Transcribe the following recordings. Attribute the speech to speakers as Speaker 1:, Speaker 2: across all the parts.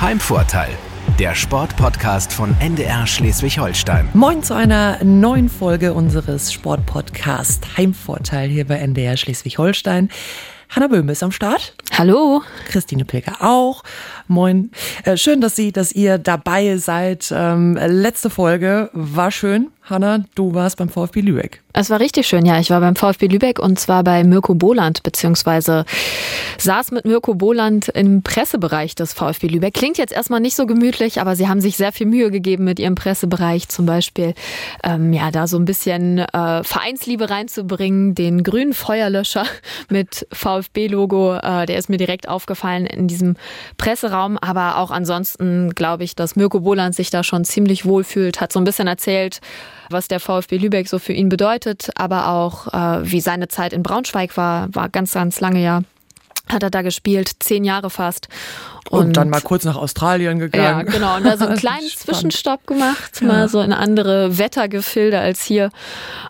Speaker 1: Heimvorteil, der Sportpodcast von NDR Schleswig-Holstein.
Speaker 2: Moin zu einer neuen Folge unseres Sportpodcasts Heimvorteil hier bei NDR Schleswig-Holstein. Hanna Böhm ist am Start.
Speaker 3: Hallo.
Speaker 2: Christine Pilger auch. Moin. Äh, schön, dass Sie, dass ihr dabei seid. Ähm, letzte Folge war schön. Hanna, du warst beim VfB Lübeck.
Speaker 3: Es war richtig schön, ja. Ich war beim VfB Lübeck und zwar bei Mirko Boland, beziehungsweise saß mit Mirko Boland im Pressebereich des VfB Lübeck. Klingt jetzt erstmal nicht so gemütlich, aber sie haben sich sehr viel Mühe gegeben mit ihrem Pressebereich, zum Beispiel ähm, ja da so ein bisschen äh, Vereinsliebe reinzubringen, den grünen Feuerlöscher mit VfB-Logo, äh, der ist mir direkt aufgefallen in diesem Presseraum. Aber auch ansonsten glaube ich, dass Mirko Boland sich da schon ziemlich wohl fühlt, hat so ein bisschen erzählt, was der VfB Lübeck so für ihn bedeutet, aber auch äh, wie seine Zeit in Braunschweig war, war ganz, ganz lange ja hat er da gespielt, zehn Jahre fast.
Speaker 2: Und, und, dann mal kurz nach Australien gegangen.
Speaker 3: Ja, genau. Und da so einen kleinen Zwischenstopp gemacht, ja. mal so in andere Wettergefilde als hier.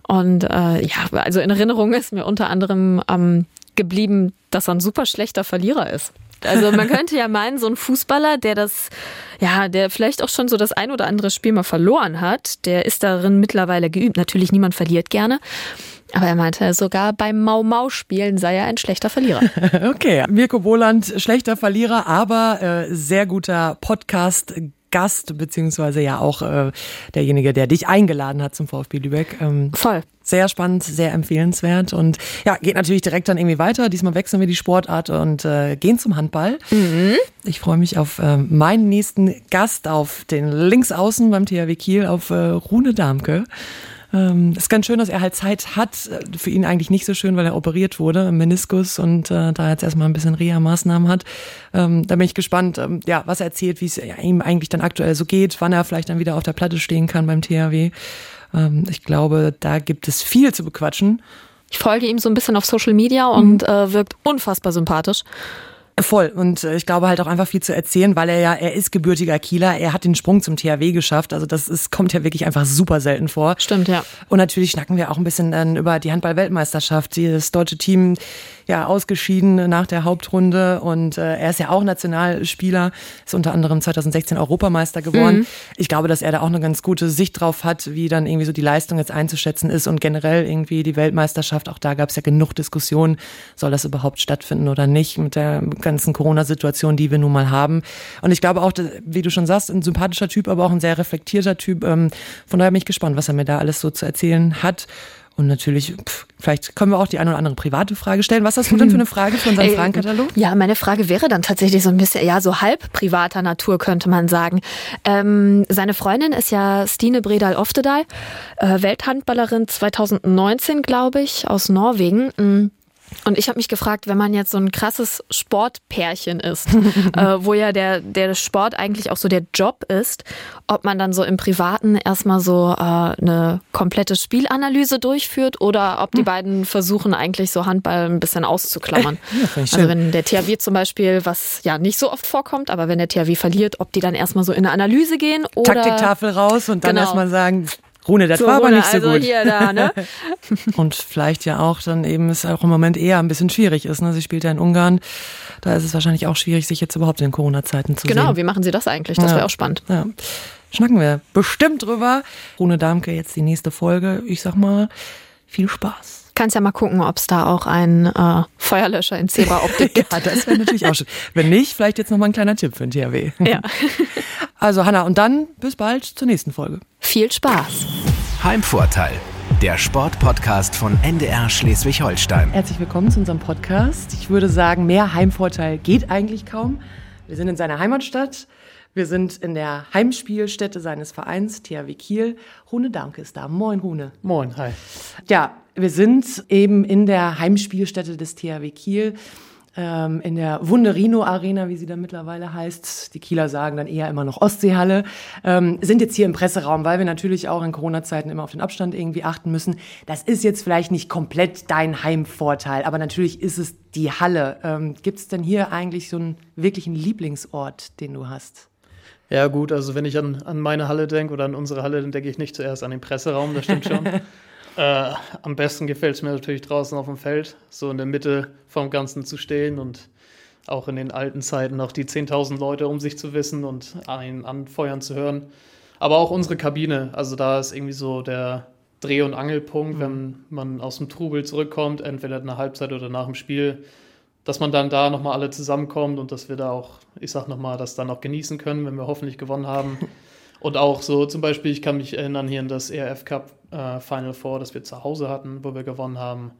Speaker 3: Und äh, ja, also in Erinnerung ist mir unter anderem ähm, geblieben, dass er ein super schlechter Verlierer ist. Also man könnte ja meinen, so ein Fußballer, der das, ja, der vielleicht auch schon so das ein oder andere Spiel mal verloren hat, der ist darin mittlerweile geübt. Natürlich, niemand verliert gerne. Aber er meinte, sogar beim Mau-Mau-Spielen sei er ein schlechter Verlierer.
Speaker 2: okay, Mirko Boland, schlechter Verlierer, aber äh, sehr guter Podcast. Gast, beziehungsweise ja auch äh, derjenige, der dich eingeladen hat zum VfB Lübeck.
Speaker 3: Ähm, Voll.
Speaker 2: Sehr spannend, sehr empfehlenswert und ja, geht natürlich direkt dann irgendwie weiter. Diesmal wechseln wir die Sportart und äh, gehen zum Handball. Mhm. Ich freue mich auf äh, meinen nächsten Gast, auf den Linksaußen beim THW Kiel, auf äh, Rune Darmke. Ähm, ist ganz schön, dass er halt Zeit hat. Für ihn eigentlich nicht so schön, weil er operiert wurde im Meniskus und äh, da jetzt erstmal ein bisschen Reha-Maßnahmen hat. Ähm, da bin ich gespannt, ähm, ja, was er erzählt, wie es ihm eigentlich dann aktuell so geht, wann er vielleicht dann wieder auf der Platte stehen kann beim THW. Ähm, ich glaube, da gibt es viel zu bequatschen.
Speaker 3: Ich folge ihm so ein bisschen auf Social Media und mhm. äh, wirkt unfassbar sympathisch.
Speaker 2: Voll. Und äh, ich glaube halt auch einfach viel zu erzählen, weil er ja, er ist gebürtiger Kieler, er hat den Sprung zum THW geschafft. Also das ist, kommt ja wirklich einfach super selten vor.
Speaker 3: Stimmt, ja.
Speaker 2: Und natürlich schnacken wir auch ein bisschen dann über die Handball-Weltmeisterschaft. Das deutsche Team ja ausgeschieden nach der Hauptrunde und äh, er ist ja auch Nationalspieler, ist unter anderem 2016 Europameister geworden. Mhm. Ich glaube, dass er da auch eine ganz gute Sicht drauf hat, wie dann irgendwie so die Leistung jetzt einzuschätzen ist und generell irgendwie die Weltmeisterschaft. Auch da gab es ja genug Diskussionen, soll das überhaupt stattfinden oder nicht mit der ganzen Corona-Situation, die wir nun mal haben. Und ich glaube auch, wie du schon sagst, ein sympathischer Typ, aber auch ein sehr reflektierter Typ. Ähm, von daher bin ich gespannt, was er mir da alles so zu erzählen hat. Und natürlich, pff, vielleicht können wir auch die eine oder andere private Frage stellen. Was hast du denn für eine Frage für unseren Fragenkatalog?
Speaker 3: Ja, meine Frage wäre dann tatsächlich so ein bisschen, ja, so halb privater Natur, könnte man sagen. Ähm, seine Freundin ist ja Stine Bredal Oftedal, äh, Welthandballerin 2019, glaube ich, aus Norwegen. Und ich habe mich gefragt, wenn man jetzt so ein krasses Sportpärchen ist, äh, wo ja der, der Sport eigentlich auch so der Job ist, ob man dann so im Privaten erstmal so äh, eine komplette Spielanalyse durchführt oder ob die hm. beiden versuchen eigentlich so Handball ein bisschen auszuklammern. Ja, also wenn der THW zum Beispiel, was ja nicht so oft vorkommt, aber wenn der THW verliert, ob die dann erstmal so in eine Analyse gehen oder...
Speaker 2: Taktiktafel raus und dann genau. erstmal sagen, Rune, das so, war aber nicht so also gut. Hier, da, ne? und vielleicht ja auch dann eben es auch im Moment eher ein bisschen schwierig ist. Ne? Sie spielt ja in Ungarn. Da ist es wahrscheinlich auch schwierig, sich jetzt überhaupt in Corona-Zeiten zu
Speaker 3: genau,
Speaker 2: sehen.
Speaker 3: Genau, wie machen Sie das eigentlich? Das ja. wäre auch spannend.
Speaker 2: Ja. Schnacken wir bestimmt drüber. Rune Darmke, jetzt die nächste Folge. Ich sag mal, viel Spaß
Speaker 3: kannst ja mal gucken, ob es da auch einen äh, Feuerlöscher in Zebra-Optik gibt.
Speaker 2: ja, das wäre natürlich auch schön. Wenn nicht, vielleicht jetzt noch mal ein kleiner Tipp für den THW.
Speaker 3: Ja.
Speaker 2: Also Hanna, und dann bis bald zur nächsten Folge.
Speaker 3: Viel Spaß.
Speaker 1: Heimvorteil, der Sportpodcast von NDR Schleswig-Holstein.
Speaker 2: Herzlich willkommen zu unserem Podcast. Ich würde sagen, mehr Heimvorteil geht eigentlich kaum. Wir sind in seiner Heimatstadt. Wir sind in der Heimspielstätte seines Vereins, THW Kiel. Rune Danke ist da. Moin, Rune.
Speaker 4: Moin, hi.
Speaker 2: Ja, wir sind eben in der Heimspielstätte des THW Kiel ähm, in der Wunderino Arena, wie sie dann mittlerweile heißt. Die Kieler sagen dann eher immer noch Ostseehalle. Ähm, sind jetzt hier im Presseraum, weil wir natürlich auch in Corona-Zeiten immer auf den Abstand irgendwie achten müssen. Das ist jetzt vielleicht nicht komplett dein Heimvorteil, aber natürlich ist es die Halle. Ähm, Gibt es denn hier eigentlich so einen wirklichen Lieblingsort, den du hast?
Speaker 4: Ja, gut, also wenn ich an, an meine Halle denke oder an unsere Halle, dann denke ich nicht zuerst an den Presseraum, das stimmt schon. Äh, am besten gefällt es mir natürlich draußen auf dem Feld, so in der Mitte vom Ganzen zu stehen und auch in den alten Zeiten noch die 10.000 Leute um sich zu wissen und einen anfeuern zu hören. Aber auch unsere Kabine, also da ist irgendwie so der Dreh- und Angelpunkt, mhm. wenn man aus dem Trubel zurückkommt, entweder in der Halbzeit oder nach dem Spiel, dass man dann da nochmal alle zusammenkommt und dass wir da auch, ich sag nochmal, das dann auch genießen können, wenn wir hoffentlich gewonnen haben. Und auch so zum Beispiel, ich kann mich erinnern hier an das ERF Cup äh, Final Four, das wir zu Hause hatten, wo wir gewonnen haben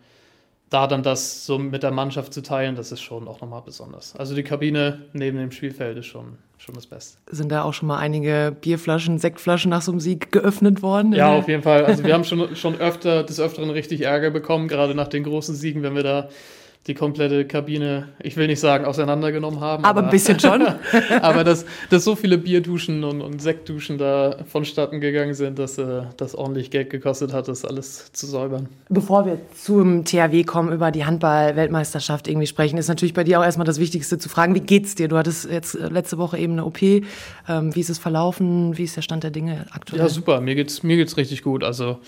Speaker 4: da dann das so mit der Mannschaft zu teilen, das ist schon auch nochmal besonders. Also die Kabine neben dem Spielfeld ist schon, schon das Beste.
Speaker 2: Sind da auch schon mal einige Bierflaschen, Sektflaschen nach so einem Sieg geöffnet worden?
Speaker 4: Ja, auf jeden Fall. Also wir haben schon, schon öfter des Öfteren richtig Ärger bekommen, gerade nach den großen Siegen, wenn wir da die komplette Kabine, ich will nicht sagen, auseinandergenommen haben.
Speaker 2: Aber, aber ein bisschen schon.
Speaker 4: aber dass, dass so viele Bierduschen und, und Sektduschen da vonstatten gegangen sind, dass äh, das ordentlich Geld gekostet hat, das alles zu säubern.
Speaker 2: Bevor wir zum THW kommen, über die Handball-Weltmeisterschaft irgendwie sprechen, ist natürlich bei dir auch erstmal das Wichtigste zu fragen, wie geht's dir? Du hattest jetzt äh, letzte Woche eben eine OP. Ähm, wie ist es verlaufen? Wie ist der Stand der Dinge aktuell?
Speaker 4: Ja, super. Mir geht's, mir geht's richtig gut. Also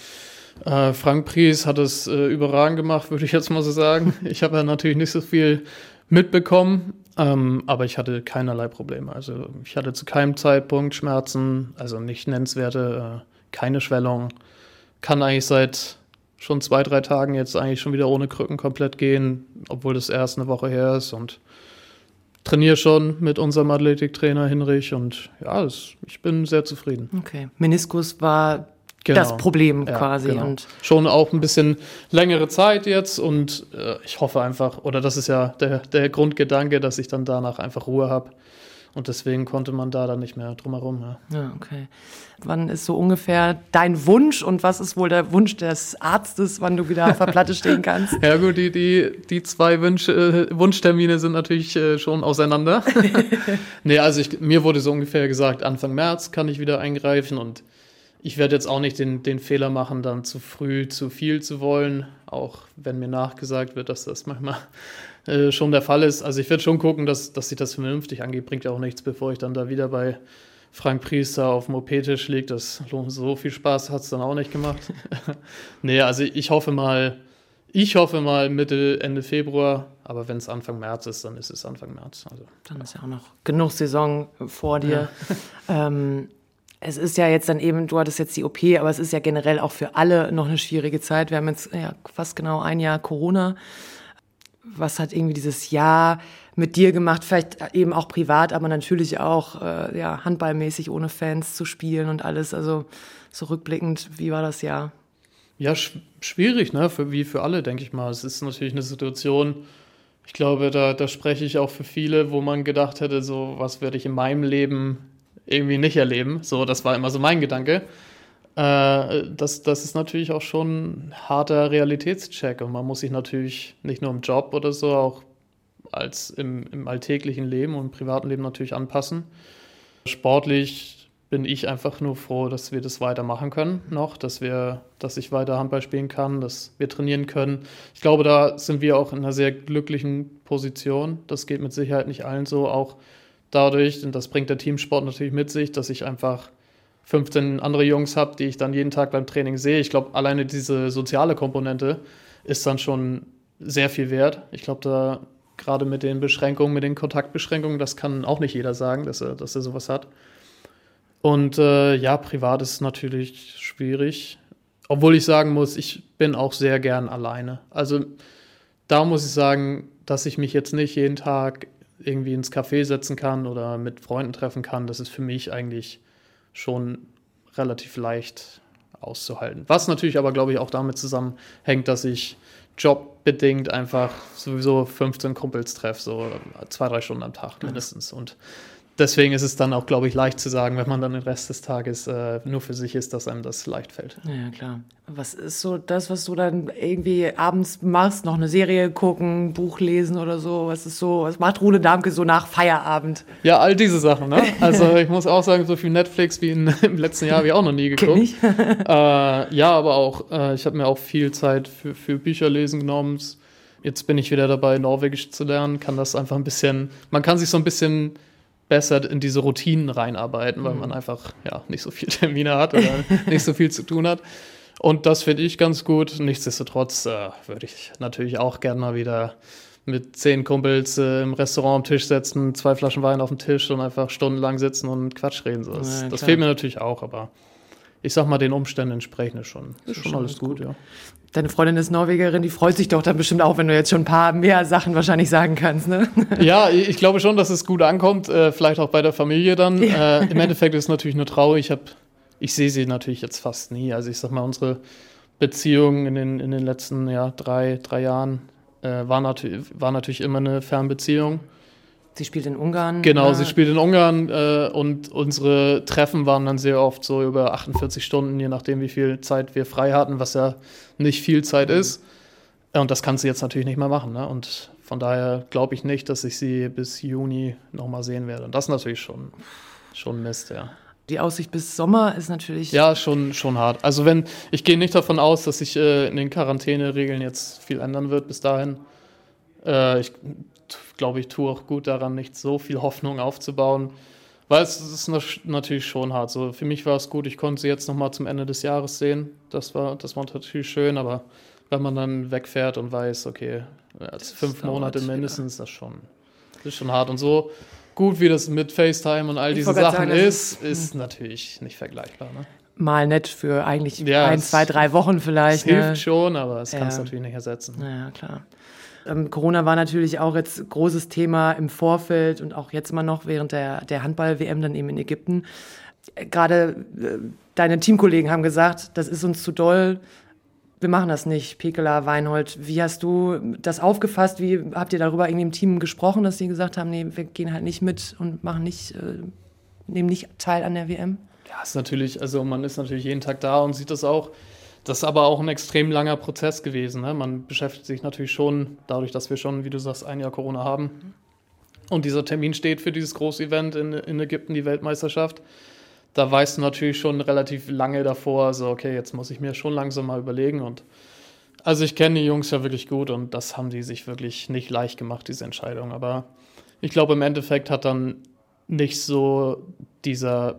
Speaker 4: äh, Frank Pries hat es äh, überragend gemacht, würde ich jetzt mal so sagen. Ich habe ja natürlich nicht so viel mitbekommen, ähm, aber ich hatte keinerlei Probleme. Also ich hatte zu keinem Zeitpunkt Schmerzen, also nicht nennenswerte, äh, keine Schwellung. Kann eigentlich seit schon zwei, drei Tagen jetzt eigentlich schon wieder ohne Krücken komplett gehen, obwohl das erst eine Woche her ist und trainiere schon mit unserem Athletiktrainer Hinrich und ja, das, ich bin sehr zufrieden.
Speaker 2: Okay. Meniskus war genau. das Problem ja, quasi. Genau.
Speaker 4: Und Schon auch ein bisschen längere Zeit jetzt und äh, ich hoffe einfach, oder das ist ja der, der Grundgedanke, dass ich dann danach einfach Ruhe habe. Und deswegen konnte man da dann nicht mehr drumherum. Ja.
Speaker 2: ja, okay. Wann ist so ungefähr dein Wunsch und was ist wohl der Wunsch des Arztes, wann du wieder auf der Platte stehen kannst?
Speaker 4: ja, gut, die, die, die zwei Wünsch, äh, Wunschtermine sind natürlich äh, schon auseinander. nee, also ich, mir wurde so ungefähr gesagt, Anfang März kann ich wieder eingreifen und ich werde jetzt auch nicht den, den Fehler machen, dann zu früh zu viel zu wollen, auch wenn mir nachgesagt wird, dass das manchmal äh, schon der Fall ist. Also ich werde schon gucken, dass, dass sich das vernünftig angeht. Bringt ja auch nichts, bevor ich dann da wieder bei Frank Priester auf dem OP-Tisch liege. Das so viel Spaß hat es dann auch nicht gemacht. nee, also ich hoffe mal, ich hoffe mal Mitte, Ende Februar, aber wenn es Anfang März ist, dann ist es Anfang März. Also,
Speaker 2: dann ist ja auch noch genug Saison vor dir. Ja. ähm, es ist ja jetzt dann eben, du hattest jetzt die OP, aber es ist ja generell auch für alle noch eine schwierige Zeit. Wir haben jetzt ja, fast genau ein Jahr Corona. Was hat irgendwie dieses Jahr mit dir gemacht? Vielleicht eben auch privat, aber natürlich auch äh, ja, handballmäßig ohne Fans zu spielen und alles. Also so wie war das Jahr?
Speaker 4: Ja, sch schwierig, ne? Für, wie für alle, denke ich mal. Es ist natürlich eine Situation, ich glaube, da, da spreche ich auch für viele, wo man gedacht hätte, so, was werde ich in meinem Leben irgendwie nicht erleben. So, das war immer so mein Gedanke. Äh, das, das ist natürlich auch schon ein harter Realitätscheck und man muss sich natürlich nicht nur im Job oder so, auch als im, im alltäglichen Leben und im privaten Leben natürlich anpassen. Sportlich bin ich einfach nur froh, dass wir das weitermachen können noch, dass wir, dass ich weiter Handball spielen kann, dass wir trainieren können. Ich glaube, da sind wir auch in einer sehr glücklichen Position. Das geht mit Sicherheit nicht allen so, auch dadurch, und das bringt der Teamsport natürlich mit sich, dass ich einfach 15 andere Jungs habe, die ich dann jeden Tag beim Training sehe. Ich glaube, alleine diese soziale Komponente ist dann schon sehr viel wert. Ich glaube, da gerade mit den Beschränkungen, mit den Kontaktbeschränkungen, das kann auch nicht jeder sagen, dass er, dass er sowas hat. Und äh, ja, privat ist natürlich schwierig. Obwohl ich sagen muss, ich bin auch sehr gern alleine. Also da muss ich sagen, dass ich mich jetzt nicht jeden Tag irgendwie ins Café setzen kann oder mit Freunden treffen kann, das ist für mich eigentlich schon relativ leicht auszuhalten. Was natürlich aber, glaube ich, auch damit zusammenhängt, dass ich jobbedingt einfach sowieso 15 Kumpels treffe, so zwei, drei Stunden am Tag mindestens. Und deswegen ist es dann auch, glaube ich, leicht zu sagen, wenn man dann den Rest des Tages äh, nur für sich ist, dass einem das leicht fällt.
Speaker 2: Ja, klar. Was ist so das, was du dann irgendwie abends machst? Noch eine Serie gucken, Buch lesen oder so? Was ist so, was macht Rune Darmke so nach Feierabend?
Speaker 4: Ja, all diese Sachen, ne? Also ich muss auch sagen, so viel Netflix wie in, im letzten Jahr habe ich auch noch nie geguckt. Ich. äh, ja, aber auch, äh, ich habe mir auch viel Zeit für, für Bücher lesen genommen. Jetzt bin ich wieder dabei, Norwegisch zu lernen, kann das einfach ein bisschen, man kann sich so ein bisschen besser in diese Routinen reinarbeiten, weil mhm. man einfach ja nicht so viele Termine hat oder nicht so viel zu tun hat. Und das finde ich ganz gut. Nichtsdestotrotz äh, würde ich natürlich auch gerne mal wieder mit zehn Kumpels äh, im Restaurant am Tisch setzen, zwei Flaschen Wein auf dem Tisch und einfach stundenlang sitzen und Quatsch reden. So. Das, ja, das fehlt mir natürlich auch, aber ich sag mal, den Umständen entsprechend schon, ist schon, schon alles gut, gut, ja.
Speaker 2: Deine Freundin ist Norwegerin, die freut sich doch dann bestimmt auch, wenn du jetzt schon ein paar mehr Sachen wahrscheinlich sagen kannst, ne?
Speaker 4: Ja, ich glaube schon, dass es gut ankommt, äh, vielleicht auch bei der Familie dann. Ja. Äh, Im Endeffekt ist es natürlich nur traurig. Ich, hab, ich sehe sie natürlich jetzt fast nie. Also ich sag mal, unsere Beziehung in den, in den letzten ja, drei, drei Jahren äh, war, natür war natürlich immer eine Fernbeziehung.
Speaker 2: Sie spielt in Ungarn.
Speaker 4: Genau, ja. sie spielt in Ungarn äh, und unsere Treffen waren dann sehr oft so über 48 Stunden, je nachdem, wie viel Zeit wir frei hatten, was ja nicht viel Zeit mhm. ist. Und das kann sie jetzt natürlich nicht mehr machen. Ne? Und von daher glaube ich nicht, dass ich sie bis Juni nochmal sehen werde. Und das ist natürlich schon, schon Mist, ja.
Speaker 2: Die Aussicht bis Sommer ist natürlich.
Speaker 4: Ja, schon, schon hart. Also wenn, ich gehe nicht davon aus, dass sich äh, in den Quarantäneregeln jetzt viel ändern wird bis dahin. Äh, ich glaube, ich tue auch gut daran, nicht so viel Hoffnung aufzubauen, weil es ist natürlich schon hart. So, für mich war es gut, ich konnte sie jetzt nochmal zum Ende des Jahres sehen. Das war, das war natürlich schön, aber wenn man dann wegfährt und weiß, okay, als fünf Monate mindestens, ja. das schon, ist schon hart. Und so gut wie das mit FaceTime und all diese Sachen sagen, ist, ist natürlich nicht vergleichbar. Ne?
Speaker 2: Mal nett für eigentlich ja, ein, zwei, drei Wochen vielleicht.
Speaker 4: Es ne? hilft schon, aber es ja. kann es natürlich nicht ersetzen.
Speaker 2: Ja, klar. Ähm, Corona war natürlich auch jetzt großes Thema im Vorfeld und auch jetzt mal noch während der, der Handball-WM dann eben in Ägypten. Äh, gerade äh, deine Teamkollegen haben gesagt, das ist uns zu doll. Wir machen das nicht, Pekela, Weinhold. Wie hast du das aufgefasst? Wie habt ihr darüber irgendwie im Team gesprochen, dass sie gesagt haben, nee, wir gehen halt nicht mit und machen nicht, äh, nehmen nicht teil an der WM?
Speaker 4: Ja, ist natürlich, also man ist natürlich jeden Tag da und sieht das auch. Das ist aber auch ein extrem langer Prozess gewesen. Ne? Man beschäftigt sich natürlich schon, dadurch, dass wir schon, wie du sagst, ein Jahr Corona haben. Und dieser Termin steht für dieses große Event in, in Ägypten, die Weltmeisterschaft. Da weißt du natürlich schon relativ lange davor, also okay, jetzt muss ich mir schon langsam mal überlegen. Und also ich kenne die Jungs ja wirklich gut und das haben die sich wirklich nicht leicht gemacht, diese Entscheidung. Aber ich glaube, im Endeffekt hat dann nicht so dieser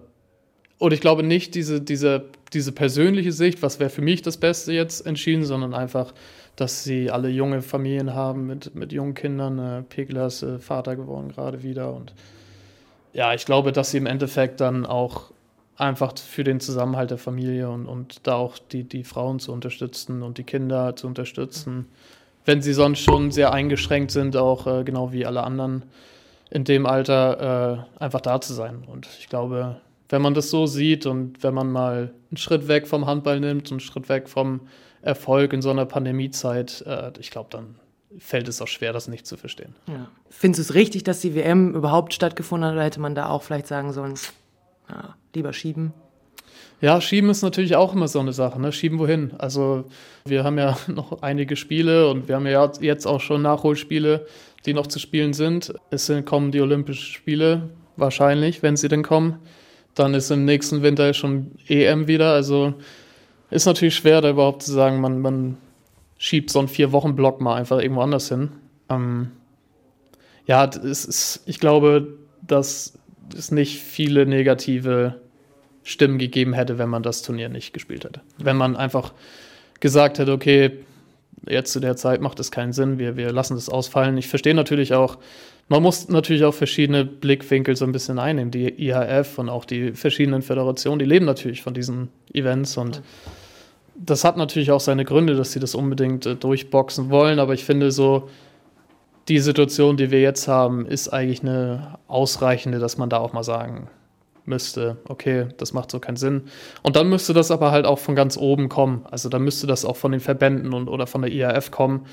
Speaker 4: und ich glaube nicht diese, diese, diese persönliche Sicht, was wäre für mich das Beste jetzt entschieden, sondern einfach, dass sie alle junge Familien haben mit, mit jungen Kindern. Äh, Pegler ist äh, Vater geworden gerade wieder. Und ja, ich glaube, dass sie im Endeffekt dann auch einfach für den Zusammenhalt der Familie und, und da auch die, die Frauen zu unterstützen und die Kinder zu unterstützen, wenn sie sonst schon sehr eingeschränkt sind, auch äh, genau wie alle anderen in dem Alter, äh, einfach da zu sein. Und ich glaube, wenn man das so sieht und wenn man mal einen Schritt weg vom Handball nimmt und einen Schritt weg vom Erfolg in so einer Pandemiezeit, äh, ich glaube, dann fällt es auch schwer, das nicht zu verstehen.
Speaker 2: Ja. Findest du es richtig, dass die WM überhaupt stattgefunden hat oder hätte man da auch vielleicht sagen sollen, ja, lieber schieben?
Speaker 4: Ja, schieben ist natürlich auch immer so eine Sache. Ne? Schieben wohin? Also wir haben ja noch einige Spiele und wir haben ja jetzt auch schon Nachholspiele, die noch zu spielen sind. Es kommen die Olympischen Spiele wahrscheinlich, wenn sie denn kommen. Dann ist im nächsten Winter schon EM wieder. Also ist natürlich schwer, da überhaupt zu sagen, man, man schiebt so einen Vier-Wochen-Block mal einfach irgendwo anders hin. Ähm, ja, es ist, ich glaube, dass es nicht viele negative Stimmen gegeben hätte, wenn man das Turnier nicht gespielt hätte. Wenn man einfach gesagt hätte, okay, jetzt zu der Zeit macht es keinen Sinn, wir, wir lassen das ausfallen. Ich verstehe natürlich auch, man muss natürlich auch verschiedene Blickwinkel so ein bisschen einnehmen. Die IHF und auch die verschiedenen Föderationen, die leben natürlich von diesen Events und das hat natürlich auch seine Gründe, dass sie das unbedingt äh, durchboxen wollen, aber ich finde so, die Situation, die wir jetzt haben, ist eigentlich eine ausreichende, dass man da auch mal sagen müsste, okay, das macht so keinen Sinn. Und dann müsste das aber halt auch von ganz oben kommen. Also dann müsste das auch von den Verbänden und oder von der IAF kommen,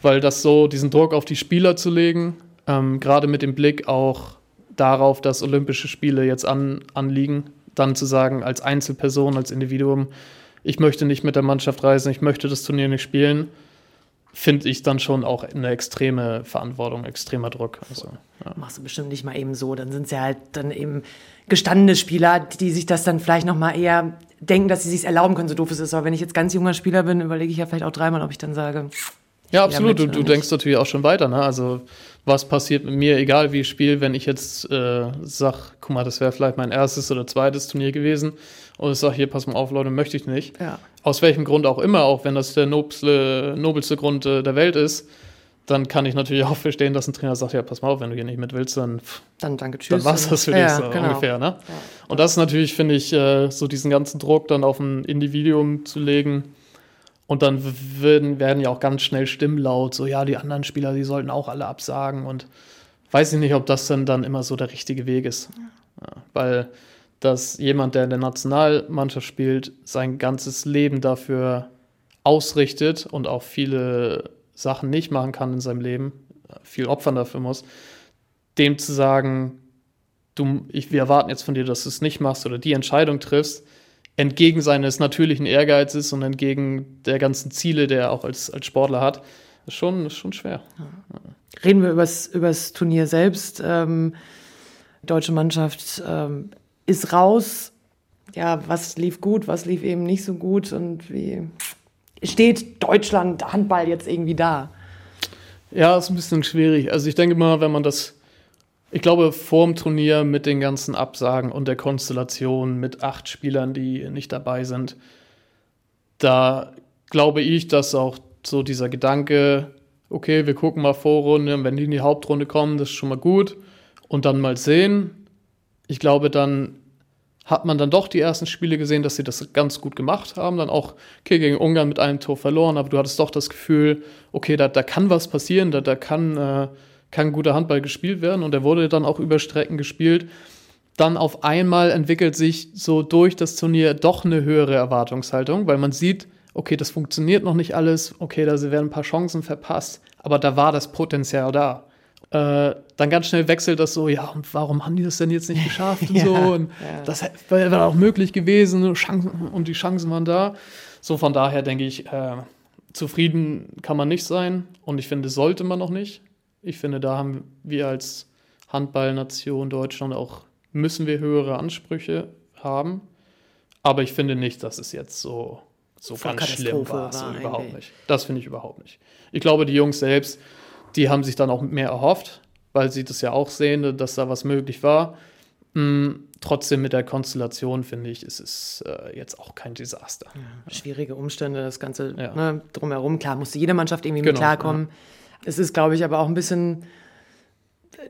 Speaker 4: weil das so, diesen Druck auf die Spieler zu legen, ähm, gerade mit dem Blick auch darauf, dass Olympische Spiele jetzt an, anliegen, dann zu sagen, als Einzelperson, als Individuum, ich möchte nicht mit der Mannschaft reisen, ich möchte das Turnier nicht spielen, finde ich dann schon auch eine extreme Verantwortung, extremer Druck. Also,
Speaker 2: ja. Machst du bestimmt nicht mal eben so. Dann sind es ja halt dann eben gestandene Spieler, die sich das dann vielleicht noch mal eher denken, dass sie sich erlauben können, so doof es ist. Aber wenn ich jetzt ganz junger Spieler bin, überlege ich ja vielleicht auch dreimal, ob ich dann sage.
Speaker 4: Ja, absolut. Du, du denkst natürlich auch schon weiter. Ne? Also was passiert mit mir, egal wie ich spiele, wenn ich jetzt äh, sag, guck mal, das wäre vielleicht mein erstes oder zweites Turnier gewesen und ich sage, hier, pass mal auf, Leute, möchte ich nicht. Ja. Aus welchem Grund auch immer, auch wenn das der nobelste, nobelste Grund äh, der Welt ist, dann kann ich natürlich auch verstehen, dass ein Trainer sagt, ja, pass mal auf, wenn du hier nicht mit willst, dann,
Speaker 2: dann danke, tschüss.
Speaker 4: Dann war es das für dich ja, so genau. ungefähr. Ne? Ja. Und das ist natürlich, finde ich, äh, so diesen ganzen Druck dann auf ein Individuum zu legen. Und dann werden, werden ja auch ganz schnell Stimmen laut, so ja, die anderen Spieler, die sollten auch alle absagen. Und weiß ich nicht, ob das dann, dann immer so der richtige Weg ist. Ja, weil dass jemand, der in der Nationalmannschaft spielt, sein ganzes Leben dafür ausrichtet und auch viele Sachen nicht machen kann in seinem Leben, viel opfern dafür muss, dem zu sagen, du, ich, wir erwarten jetzt von dir, dass du es nicht machst oder die Entscheidung triffst, entgegen seines natürlichen Ehrgeizes und entgegen der ganzen Ziele, der er auch als, als Sportler hat, ist schon, ist schon schwer.
Speaker 2: Reden wir über das Turnier selbst. Ähm, deutsche Mannschaft ähm, ist raus. Ja, was lief gut, was lief eben nicht so gut und wie steht Deutschland Handball jetzt irgendwie da?
Speaker 4: Ja, ist ein bisschen schwierig. Also ich denke mal, wenn man das, ich glaube, vor dem Turnier mit den ganzen Absagen und der Konstellation mit acht Spielern, die nicht dabei sind, da glaube ich, dass auch so dieser Gedanke, okay, wir gucken mal Vorrunde, wenn die in die Hauptrunde kommen, das ist schon mal gut und dann mal sehen. Ich glaube, dann hat man dann doch die ersten Spiele gesehen, dass sie das ganz gut gemacht haben. Dann auch, okay, gegen Ungarn mit einem Tor verloren, aber du hattest doch das Gefühl, okay, da, da kann was passieren, da, da kann, äh, kann guter Handball gespielt werden und er wurde dann auch über Strecken gespielt. Dann auf einmal entwickelt sich so durch das Turnier doch eine höhere Erwartungshaltung, weil man sieht, okay, das funktioniert noch nicht alles, okay, da werden ein paar Chancen verpasst, aber da war das Potenzial da äh, dann ganz schnell wechselt das so, ja, und warum haben die das denn jetzt nicht geschafft und ja, so? Und ja. das wäre auch möglich gewesen Chancen, und die Chancen waren da. So von daher denke ich, äh, zufrieden kann man nicht sein und ich finde, sollte man noch nicht. Ich finde, da haben wir als Handballnation Deutschland auch, müssen wir höhere Ansprüche haben. Aber ich finde nicht, dass es jetzt so, so ganz schlimm war. So überhaupt nicht. Das finde ich überhaupt nicht. Ich glaube, die Jungs selbst die haben sich dann auch mehr erhofft, weil sie das ja auch sehen, dass da was möglich war. Mhm, trotzdem mit der Konstellation, finde ich, ist es äh, jetzt auch kein Desaster.
Speaker 2: Ja, schwierige Umstände, das Ganze ja. ne, drumherum. Klar, musste jede Mannschaft irgendwie genau, mit klarkommen. Ja. Es ist, glaube ich, aber auch ein bisschen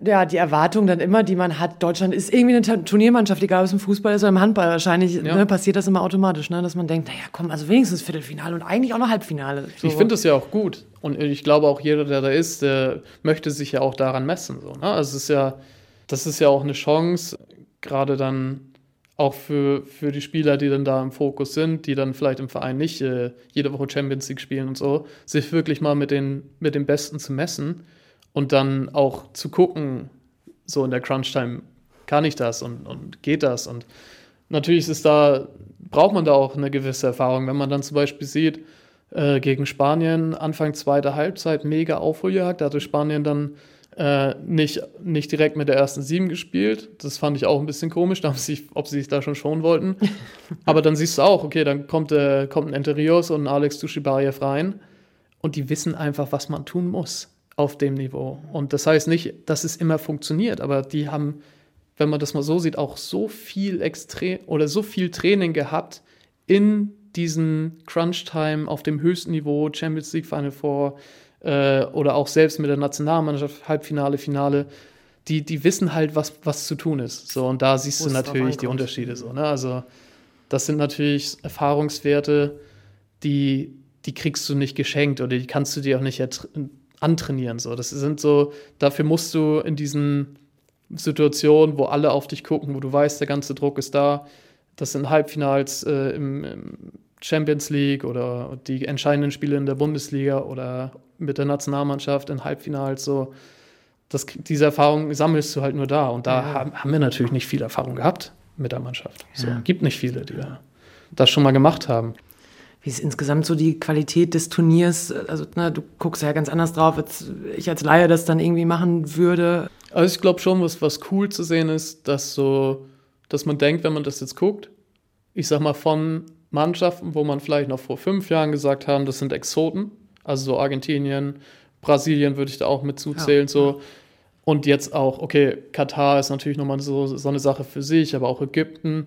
Speaker 2: ja, die Erwartung dann immer, die man hat, Deutschland ist irgendwie eine Turniermannschaft, egal ob es im Fußball ist oder im Handball. Wahrscheinlich ja. ne, passiert das immer automatisch, ne, dass man denkt, naja, komm, also wenigstens Viertelfinale und eigentlich auch noch Halbfinale.
Speaker 4: So. Ich finde das ja auch gut. Und ich glaube auch jeder, der da ist, der möchte sich ja auch daran messen. So, ne? Also es ist ja, das ist ja auch eine Chance, gerade dann auch für, für die Spieler, die dann da im Fokus sind, die dann vielleicht im Verein nicht äh, jede Woche Champions League spielen und so, sich wirklich mal mit den, mit den Besten zu messen und dann auch zu gucken, so in der Crunch-Time, kann ich das und, und geht das? Und natürlich ist da, braucht man da auch eine gewisse Erfahrung. Wenn man dann zum Beispiel sieht, äh, gegen Spanien, Anfang zweiter Halbzeit, mega Aufholjagd, da hatte Spanien dann äh, nicht, nicht direkt mit der ersten Sieben gespielt. Das fand ich auch ein bisschen komisch, ob sie, ob sie sich da schon schonen wollten. Aber dann siehst du auch, okay, dann kommt, äh, kommt ein Enterios und ein Alex Dushibayev rein und die wissen einfach, was man tun muss auf dem Niveau. Und das heißt nicht, dass es immer funktioniert, aber die haben, wenn man das mal so sieht, auch so viel extrem oder so viel Training gehabt in diesen Crunch-Time auf dem höchsten Niveau, Champions League Final Four äh, oder auch selbst mit der Nationalmannschaft, Halbfinale, Finale, die, die wissen halt, was, was zu tun ist. So, und da siehst du natürlich die Unterschiede so. Ne? Also, das sind natürlich Erfahrungswerte, die, die kriegst du nicht geschenkt oder die kannst du dir auch nicht antrainieren. So. Das sind so, dafür musst du in diesen Situationen, wo alle auf dich gucken, wo du weißt, der ganze Druck ist da. Das sind Halbfinals äh, im, im, Champions League oder die entscheidenden Spiele in der Bundesliga oder mit der Nationalmannschaft in Halbfinals. So. Das, diese Erfahrung sammelst du halt nur da. Und da ja. haben, haben, wir natürlich nicht viel Erfahrung gehabt mit der Mannschaft. So, ja. Gibt nicht viele, die das schon mal gemacht haben
Speaker 2: wie ist insgesamt so die Qualität des Turniers? Also, na, du guckst ja ganz anders drauf, als ich als Laie das dann irgendwie machen würde.
Speaker 4: Also, ich glaube schon, was, was cool zu sehen ist, dass so, dass man denkt, wenn man das jetzt guckt, ich sag mal, von Mannschaften, wo man vielleicht noch vor fünf Jahren gesagt haben, das sind Exoten, also so Argentinien, Brasilien würde ich da auch mit zuzählen, ja. so. Und jetzt auch, okay, Katar ist natürlich nochmal so, so eine Sache für sich, aber auch Ägypten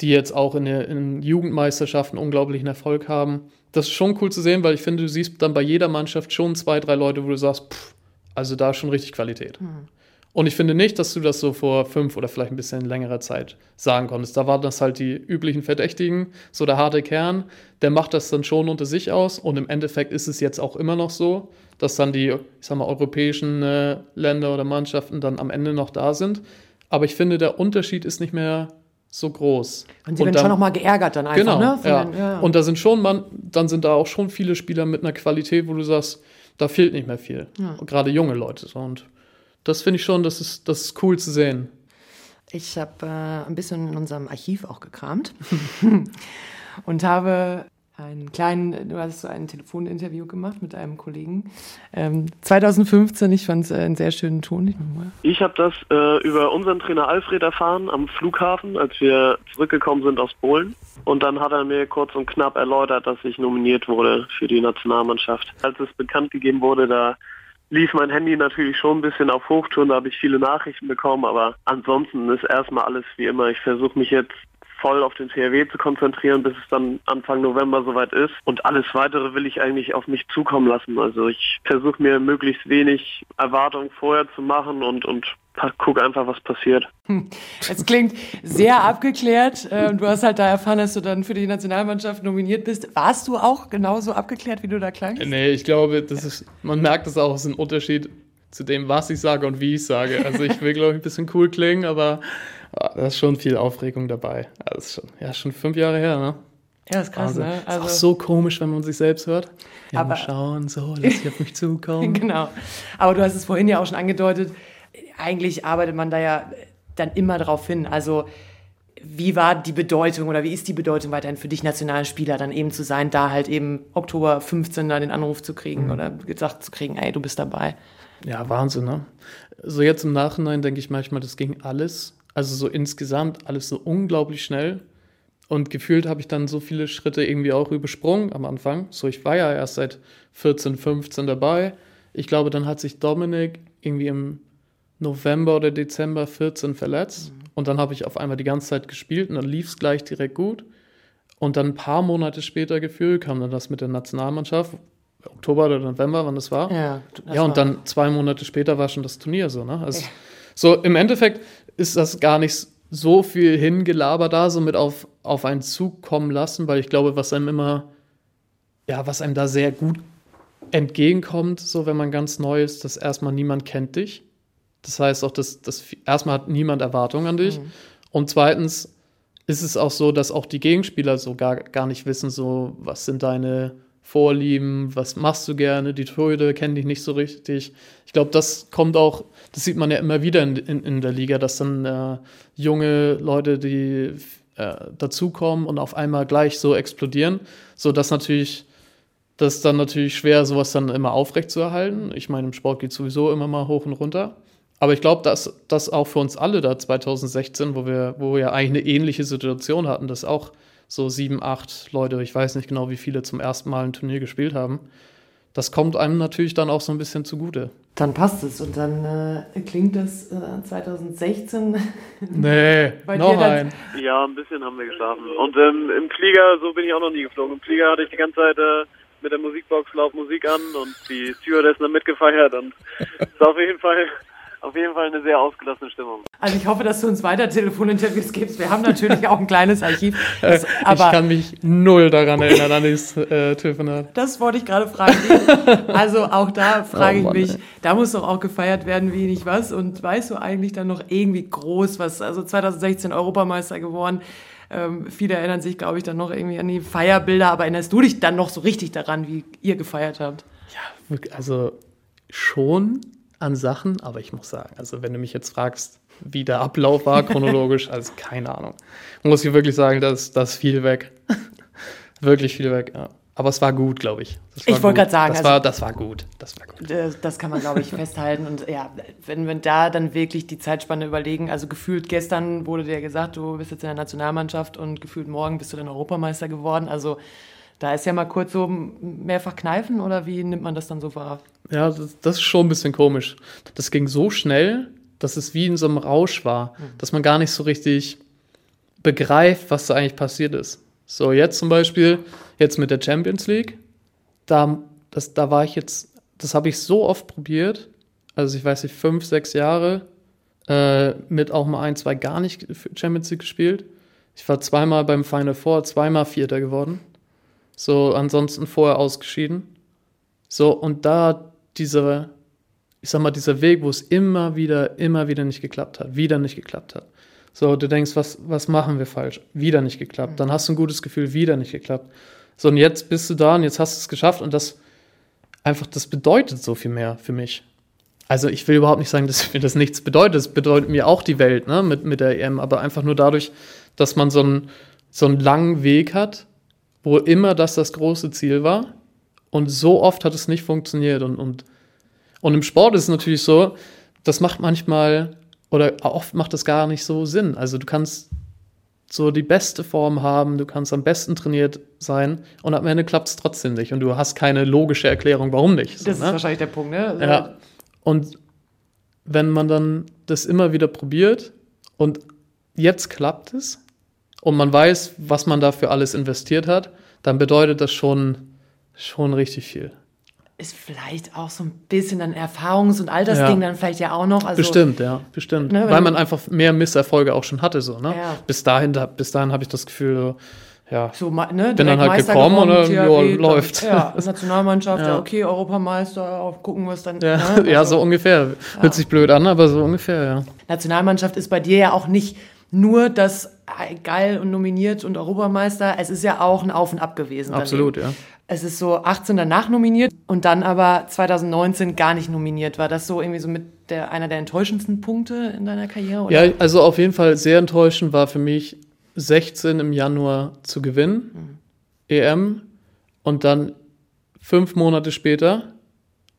Speaker 4: die jetzt auch in, der, in Jugendmeisterschaften unglaublichen Erfolg haben. Das ist schon cool zu sehen, weil ich finde, du siehst dann bei jeder Mannschaft schon zwei, drei Leute, wo du sagst, pff, also da ist schon richtig Qualität. Mhm. Und ich finde nicht, dass du das so vor fünf oder vielleicht ein bisschen längerer Zeit sagen konntest. Da waren das halt die üblichen Verdächtigen, so der harte Kern, der macht das dann schon unter sich aus. Und im Endeffekt ist es jetzt auch immer noch so, dass dann die, ich sag mal, europäischen äh, Länder oder Mannschaften dann am Ende noch da sind. Aber ich finde, der Unterschied ist nicht mehr so groß.
Speaker 2: Und sie werden schon nochmal geärgert dann einfach,
Speaker 4: genau,
Speaker 2: ne?
Speaker 4: Ja. Den, ja. Und da sind schon, man, dann sind da auch schon viele Spieler mit einer Qualität, wo du sagst, da fehlt nicht mehr viel. Ja. Gerade junge Leute. Und das finde ich schon, das ist, das ist cool zu sehen.
Speaker 2: Ich habe äh, ein bisschen in unserem Archiv auch gekramt und habe einen kleinen, du hast so ein Telefoninterview gemacht mit einem Kollegen. Ähm, 2015, ich fand es äh, einen sehr schönen Ton.
Speaker 5: Ich, ich habe das äh, über unseren Trainer Alfred erfahren am Flughafen, als wir zurückgekommen sind aus Polen. Und dann hat er mir kurz und knapp erläutert, dass ich nominiert wurde für die Nationalmannschaft. Als es bekannt gegeben wurde, da lief mein Handy natürlich schon ein bisschen auf Hochtouren, da habe ich viele Nachrichten bekommen, aber ansonsten ist erstmal alles wie immer. Ich versuche mich jetzt voll auf den THW zu konzentrieren, bis es dann Anfang November soweit ist. Und alles weitere will ich eigentlich auf mich zukommen lassen. Also ich versuche mir möglichst wenig Erwartungen vorher zu machen und, und guck einfach, was passiert.
Speaker 2: Hm. Es klingt sehr abgeklärt. Ähm, du hast halt da erfahren, dass du dann für die Nationalmannschaft nominiert bist. Warst du auch genauso abgeklärt, wie du da klangst?
Speaker 4: Nee, ich glaube, das ist, man merkt das auch, es ist ein Unterschied zu dem, was ich sage und wie ich sage. Also ich will, glaube ich, ein bisschen cool klingen, aber ah, da ist schon viel Aufregung dabei. Das ist schon, ja, schon fünf Jahre her, ne?
Speaker 2: Ja, ist krass,
Speaker 4: also,
Speaker 2: ne?
Speaker 4: Also, ist auch so komisch, wenn man sich selbst hört. Ja, aber, mal schauen, so, lass ich auf mich zukommen.
Speaker 2: genau. Aber du hast es vorhin ja auch schon angedeutet, eigentlich arbeitet man da ja dann immer drauf hin. Also wie war die Bedeutung oder wie ist die Bedeutung weiterhin für dich nationalen Spieler dann eben zu sein, da halt eben Oktober 15 da den Anruf zu kriegen mhm. oder gesagt zu kriegen, ey, du bist dabei?
Speaker 4: Ja, Wahnsinn, ne? So jetzt im Nachhinein denke ich manchmal, das ging alles, also so insgesamt alles so unglaublich schnell. Und gefühlt habe ich dann so viele Schritte irgendwie auch übersprungen am Anfang. So, ich war ja erst seit 14, 15 dabei. Ich glaube, dann hat sich Dominik irgendwie im November oder Dezember 14 verletzt. Mhm. Und dann habe ich auf einmal die ganze Zeit gespielt und dann lief es gleich direkt gut. Und dann ein paar Monate später gefühlt kam dann das mit der Nationalmannschaft. Oktober oder November, wann das war. Ja, das ja und dann zwei Monate später war schon das Turnier so. Ne? Also, ja. So im Endeffekt ist das gar nicht so viel Hingelaber da, so mit auf, auf einen Zug kommen lassen, weil ich glaube, was einem immer, ja, was einem da sehr gut entgegenkommt, so wenn man ganz neu ist, dass erstmal niemand kennt dich. Das heißt auch, dass, dass erstmal hat niemand Erwartungen an dich. Mhm. Und zweitens ist es auch so, dass auch die Gegenspieler so gar, gar nicht wissen, so, was sind deine Vorlieben, was machst du gerne, die Torhüter kennen dich nicht so richtig. Ich glaube, das kommt auch, das sieht man ja immer wieder in, in, in der Liga, dass dann äh, junge Leute, die äh, dazukommen und auf einmal gleich so explodieren, so dass natürlich das ist dann natürlich schwer, sowas dann immer aufrecht zu erhalten. Ich meine, im Sport geht sowieso immer mal hoch und runter. Aber ich glaube, dass das auch für uns alle da 2016, wo wir, wo wir ja eigentlich eine ähnliche Situation hatten, dass auch so sieben, acht Leute, ich weiß nicht genau, wie viele zum ersten Mal ein Turnier gespielt haben, das kommt einem natürlich dann auch so ein bisschen zugute.
Speaker 2: Dann passt es und dann äh, klingt das äh, 2016.
Speaker 4: Nee, noch ein.
Speaker 5: Ja, ein bisschen haben wir geschlafen. Und ähm, im Flieger, so bin ich auch noch nie geflogen. Im Flieger hatte ich die ganze Zeit äh, mit der Musikbox laut Musik an und die Stewardessen haben mitgefeiert und es ist auf jeden Fall auf jeden Fall eine sehr ausgelassene Stimmung.
Speaker 2: Also ich hoffe, dass du uns weiter Telefoninterviews gibst. Wir haben natürlich auch ein kleines Archiv.
Speaker 4: Das, aber ich kann mich null daran erinnern, an dieses äh, Telefonat.
Speaker 2: Das wollte ich gerade fragen. Also auch da frage oh, ich mich, da muss doch auch gefeiert werden, wie nicht was. Und weißt du eigentlich dann noch irgendwie groß was? Also 2016 Europameister geworden. Ähm, viele erinnern sich, glaube ich, dann noch irgendwie an die Feierbilder. Aber erinnerst du dich dann noch so richtig daran, wie ihr gefeiert habt?
Speaker 4: Ja, also schon an Sachen, aber ich muss sagen, also wenn du mich jetzt fragst, wie der Ablauf war chronologisch, also keine Ahnung. Muss ich wirklich sagen, dass das viel weg. wirklich viel weg, ja. Aber es war gut, glaube ich.
Speaker 2: Ich wollte gerade sagen,
Speaker 4: das, also, war, das war gut. Das war
Speaker 2: gut. Das kann man, glaube ich, festhalten. Und ja, wenn wir da dann wirklich die Zeitspanne überlegen, also gefühlt gestern wurde dir gesagt, du bist jetzt in der Nationalmannschaft und gefühlt morgen bist du dann Europameister geworden. Also da ist ja mal kurz so mehrfach kneifen oder wie nimmt man das dann so wahr?
Speaker 4: Ja, das, das, ist schon ein bisschen komisch. Das ging so schnell, dass es wie in so einem Rausch war, mhm. dass man gar nicht so richtig begreift, was da eigentlich passiert ist. So, jetzt zum Beispiel, jetzt mit der Champions League, da, das, da war ich jetzt, das habe ich so oft probiert, also ich weiß nicht, fünf, sechs Jahre, äh, mit auch mal ein, zwei gar nicht Champions League gespielt. Ich war zweimal beim Final Four, zweimal Vierter geworden. So, ansonsten vorher ausgeschieden. So, und da dieser, ich sag mal, dieser Weg, wo es immer wieder, immer wieder nicht geklappt hat, wieder nicht geklappt hat. So, du denkst, was, was machen wir falsch? Wieder nicht geklappt. Dann hast du ein gutes Gefühl, wieder nicht geklappt. So, und jetzt bist du da und jetzt hast du es geschafft und das einfach, das bedeutet so viel mehr für mich. Also ich will überhaupt nicht sagen, dass mir das nichts bedeutet. Es bedeutet mir auch die Welt ne, mit, mit der EM, aber einfach nur dadurch, dass man so einen, so einen langen Weg hat, wo immer das das große Ziel war. Und so oft hat es nicht funktioniert. Und, und, und im Sport ist es natürlich so, das macht manchmal oder oft macht das gar nicht so Sinn. Also du kannst so die beste Form haben, du kannst am besten trainiert sein und am Ende klappt es trotzdem nicht und du hast keine logische Erklärung, warum nicht.
Speaker 2: So, das ist ne? wahrscheinlich der Punkt, ne?
Speaker 4: Also ja. Und wenn man dann das immer wieder probiert und jetzt klappt es und man weiß, was man dafür alles investiert hat, dann bedeutet das schon, schon richtig viel.
Speaker 2: Ist vielleicht auch so ein bisschen ein Erfahrungs- und Altersding ja. dann vielleicht ja auch noch. Also,
Speaker 4: bestimmt, ja, bestimmt. Ne, Weil man einfach mehr Misserfolge auch schon hatte, so, ne? Ja. Bis dahin, da, bis dahin habe ich das Gefühl, ja,
Speaker 2: so, ne,
Speaker 4: bin dann halt Meister gekommen und dann ja, läuft.
Speaker 2: Ja, Nationalmannschaft, ja. okay, Europameister, auch gucken wir es dann.
Speaker 4: Ja, ne? also, ja, so ungefähr. Hört sich blöd an, aber so ungefähr, ja.
Speaker 2: Nationalmannschaft ist bei dir ja auch nicht nur das äh, geil und nominiert und Europameister, es ist ja auch ein Auf und Ab gewesen.
Speaker 4: Absolut, daneben. ja.
Speaker 2: Es ist so 18 danach nominiert und dann aber 2019 gar nicht nominiert. War das so irgendwie so mit der, einer der enttäuschendsten Punkte in deiner Karriere?
Speaker 4: Oder? Ja, also auf jeden Fall sehr enttäuschend war für mich 16 im Januar zu gewinnen, mhm. EM, und dann fünf Monate später,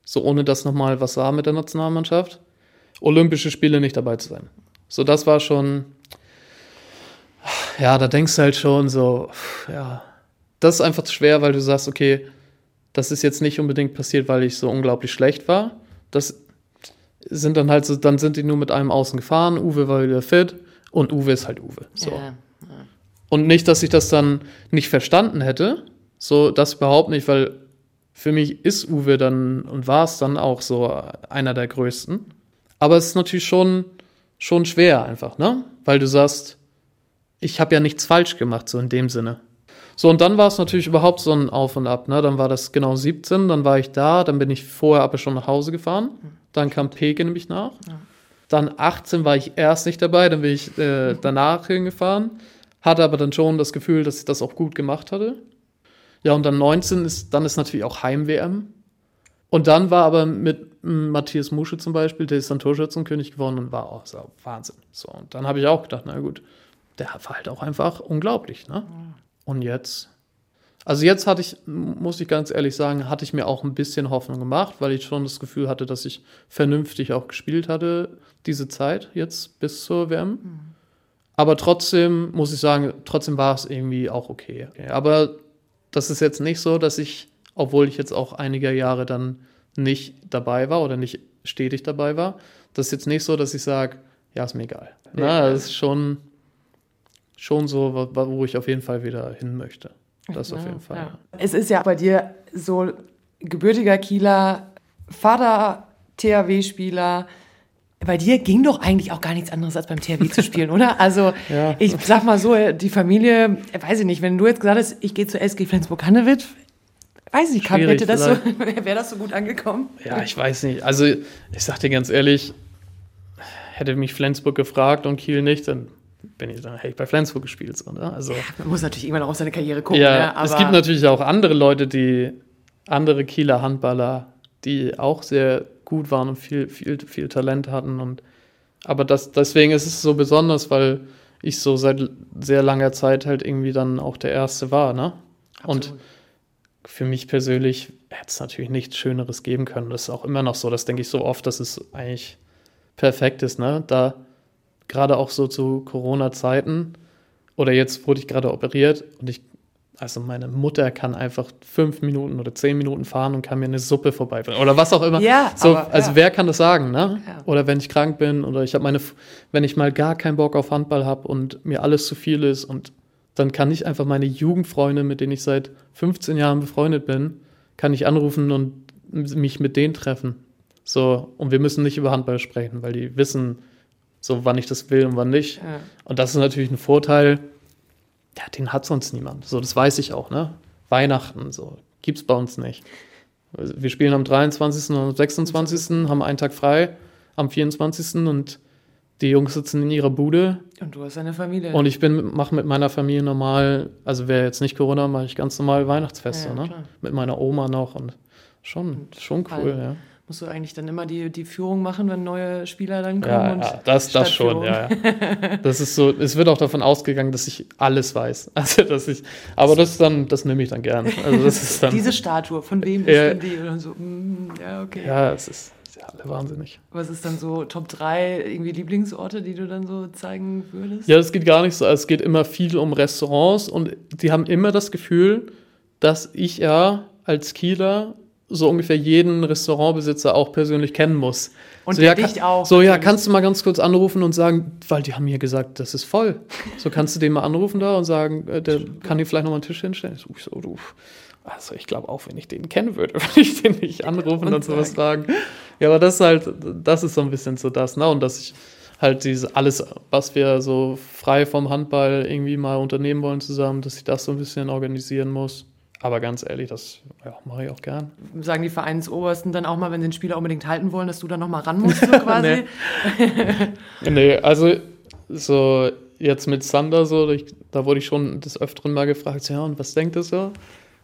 Speaker 4: so ohne dass nochmal was war mit der Nationalmannschaft, Olympische Spiele nicht dabei zu sein. So, das war schon, ja, da denkst du halt schon so, ja, das ist einfach schwer, weil du sagst, okay, das ist jetzt nicht unbedingt passiert, weil ich so unglaublich schlecht war. Das sind dann halt so, dann sind die nur mit einem außen gefahren, Uwe war wieder fit und Uwe ist halt Uwe. So. Ja. Und nicht, dass ich das dann nicht verstanden hätte, so das überhaupt nicht, weil für mich ist Uwe dann und war es dann auch so einer der größten. Aber es ist natürlich schon, schon schwer einfach, ne? Weil du sagst, ich habe ja nichts falsch gemacht, so in dem Sinne. So, und dann war es natürlich überhaupt so ein Auf und Ab, ne? Dann war das genau 17, dann war ich da, dann bin ich vorher aber schon nach Hause gefahren. Dann kam Peke nämlich nach. Dann 18 war ich erst nicht dabei, dann bin ich äh, danach hingefahren hatte aber dann schon das Gefühl, dass ich das auch gut gemacht hatte. Ja, und dann 19 ist, dann ist natürlich auch Heim-WM. Und dann war aber mit Matthias Musche zum Beispiel, der ist dann Torschützenkönig geworden und war auch so Wahnsinn. So, und dann habe ich auch gedacht, na gut, der war halt auch einfach unglaublich, ne? Und jetzt, also jetzt hatte ich, muss ich ganz ehrlich sagen, hatte ich mir auch ein bisschen Hoffnung gemacht, weil ich schon das Gefühl hatte, dass ich vernünftig auch gespielt hatte, diese Zeit jetzt bis zur WM. Mhm. Aber trotzdem muss ich sagen, trotzdem war es irgendwie auch okay. Aber das ist jetzt nicht so, dass ich, obwohl ich jetzt auch einige Jahre dann nicht dabei war oder nicht stetig dabei war, das ist jetzt nicht so, dass ich sage, ja, ist mir egal. Na, das ist schon, schon so, wo ich auf jeden Fall wieder hin möchte. Das ja, auf jeden Fall. Ja.
Speaker 2: Es ist ja bei dir so gebürtiger Kieler, Vater THW-Spieler, bei dir ging doch eigentlich auch gar nichts anderes, als beim THW zu spielen, oder? Also ja. ich sag mal so, die Familie, weiß ich nicht, wenn du jetzt gesagt hast, ich gehe zu SG Flensburg-Handewitt, weiß ich nicht, hätte das so, wäre das so gut angekommen?
Speaker 4: Ja, ich weiß nicht. Also ich sag dir ganz ehrlich, hätte mich Flensburg gefragt und Kiel nicht, dann bin ich dann hätte ich bei Flensburg gespielt. So, ne? also, ja,
Speaker 2: man muss natürlich irgendwann auch auf seine Karriere gucken.
Speaker 4: Ja, ne? es gibt natürlich auch andere Leute, die andere Kieler Handballer, die auch sehr gut waren und viel, viel, viel Talent hatten. Und, aber das, deswegen ist es so besonders, weil ich so seit sehr langer Zeit halt irgendwie dann auch der Erste war. Ne? Und für mich persönlich hätte es natürlich nichts Schöneres geben können. Das ist auch immer noch so. Das denke ich so oft, dass es eigentlich perfekt ist. Ne? Da gerade auch so zu Corona-Zeiten oder jetzt wurde ich gerade operiert und ich Also meine Mutter kann einfach fünf Minuten oder zehn Minuten fahren und kann mir eine Suppe vorbeibringen oder was auch immer.
Speaker 2: Ja,
Speaker 4: so,
Speaker 2: aber,
Speaker 4: also
Speaker 2: ja.
Speaker 4: wer kann das sagen, ne?
Speaker 2: Ja.
Speaker 4: Oder wenn ich krank bin oder ich habe meine, wenn ich mal gar keinen Bock auf Handball habe und mir alles zu viel ist und dann kann ich einfach meine Jugendfreunde, mit denen ich seit 15 Jahren befreundet bin, kann ich anrufen und mich mit denen treffen. So, und wir müssen nicht über Handball sprechen, weil die wissen, so wann ich das will und wann nicht.
Speaker 2: Ja.
Speaker 4: Und das ist natürlich ein Vorteil, ja, den hat sonst niemand. So, das weiß ich auch, ne? Weihnachten, so, gibt's bei uns nicht. Also, Wir spielen am 23. und am 26., haben einen Tag frei, am 24. und die Jungs sitzen in ihrer Bude
Speaker 2: Und du hast eine Familie.
Speaker 4: und ich bin, mache mit meiner Familie normal, also wäre jetzt nicht Corona, mache ich ganz normal Weihnachtsfeste,
Speaker 2: Ja,
Speaker 4: ne? Mit meiner Oma noch und schon, schon cool, ja.
Speaker 2: Musst du eigentlich dann immer die, die Führung machen, wenn neue Spieler dann kommen?
Speaker 4: Ja,
Speaker 2: und
Speaker 4: ja das, das schon, ja, ja. Das ist so, es wird auch davon ausgegangen, dass ich alles weiß. Also, dass ich, aber das dann, das nehme ich dann gern. Also, das ist dann,
Speaker 2: Diese Statue, von wem ist denn die? Und so, mm, ja, okay.
Speaker 4: ja, es ist, ja, alle wahnsinnig.
Speaker 2: Was ist dann so Top 3 irgendwie Lieblingsorte, die du dann so zeigen würdest?
Speaker 4: Ja, es geht gar nicht so. Es geht immer viel um Restaurants und die haben immer das Gefühl, dass ich ja als Kieler so ungefähr jeden Restaurantbesitzer auch persönlich kennen muss.
Speaker 2: Und
Speaker 4: so, ja,
Speaker 2: dich
Speaker 4: kann-
Speaker 2: auch,
Speaker 4: So, ja, kannst du mal ganz kurz anrufen und sagen, weil die haben mir gesagt, das ist voll. So kannst du den mal anrufen da und sagen, äh, der kann dir vielleicht noch mal einen Tisch hinstellen. Ich so, du, also ich glaube auch, wenn ich den kennen würde, würde ich den nicht anrufen und,
Speaker 2: Und
Speaker 4: sowas fragen. Ja, aber das ist halt, das ist so ein bisschen so das, ne? Und dass ich halt diese alles, was wir so frei vom Handball irgendwie mal unternehmen wollen zusammen, dass ich das so ein bisschen organisieren muss. Aber ganz ehrlich, das ja, mache ich auch gern.
Speaker 2: Sagen die Vereinsobersten dann auch mal, wenn sie den Spieler unbedingt halten wollen, dass du dann nochmal ran musst, so quasi?
Speaker 4: Nee, also so jetzt mit Sander so, ich, da wurde ich schon des Öfteren mal gefragt, ja, und was denkt ihr so?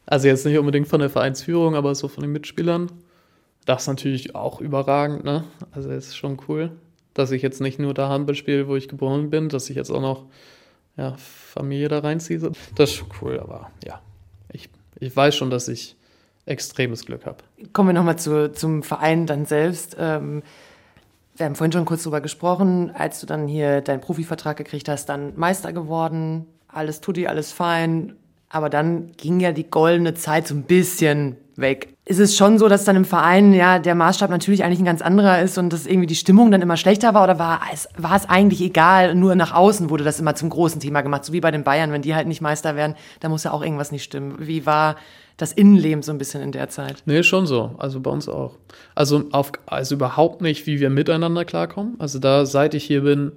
Speaker 4: Also jetzt nicht unbedingt von der Vereinsführung, aber so von den Mitspielern. Das ist natürlich auch überragend, ne? Also es ist schon cool, dass ich jetzt nicht nur da Handball spiele, wo ich geboren bin, dass ich jetzt auch noch ja, Familie da reinziehe. Das ist schon cool, aber ja, ich, weiß schon, dass ich extremes Glück habe.
Speaker 2: Kommen wir nochmal zu, zum Verein dann selbst. Ähm, wir haben vorhin schon kurz drüber gesprochen, als du dann hier deinen Profivertrag gekriegt hast, dann Meister geworden, alles tutti, alles fein. Aber dann ging ja die goldene Zeit so ein bisschen weg. Ist es schon so, dass dann im Verein ja der Maßstab natürlich eigentlich ein ganz anderer ist und dass irgendwie die Stimmung dann immer schlechter war? Oder war es, war es eigentlich egal? Nur nach außen wurde das immer zum großen Thema gemacht, so wie bei den Bayern, wenn die halt nicht Meister werden, da muss ja auch irgendwas nicht stimmen. Wie war das Innenleben so ein bisschen in der Zeit?
Speaker 4: Nee, schon so. Also bei uns auch. Also, auf, also überhaupt nicht, wie wir miteinander klarkommen. Also da, seit ich hier bin,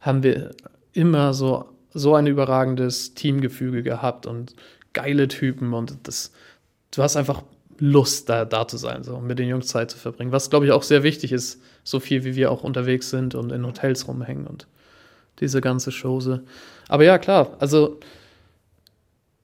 Speaker 4: haben wir immer so, so ein überragendes Teamgefüge gehabt und geile Typen und das, du hast einfach Lust, da, da zu sein, so, mit den Jungs Zeit zu verbringen. Was, glaube ich, auch sehr wichtig ist, so viel wie wir auch unterwegs sind und in Hotels rumhängen und diese ganze Chose. Aber ja, klar, also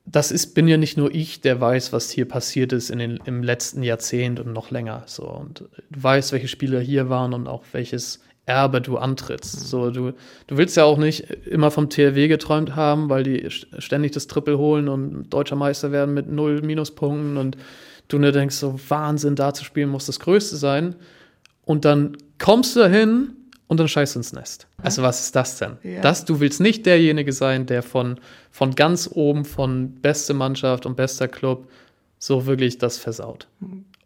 Speaker 4: das ist, bin ja nicht nur ich, der weiß, was hier passiert ist in den, im letzten Jahrzehnt und noch länger. So. Und du weißt, welche Spieler hier waren und auch welches Erbe du antrittst. So, du, du willst ja auch nicht immer vom THW geträumt haben, weil die st- ständig das Triple holen und deutscher Meister werden mit null Minuspunkten und du nur denkst, so Wahnsinn, da zu spielen muss das Größte sein. Und dann kommst du dahin und dann scheißt du ins Nest. Also was ist das denn?
Speaker 2: Ja.
Speaker 4: Das, du willst nicht derjenige sein, der von, von ganz oben, von beste Mannschaft und bester Club so wirklich das versaut.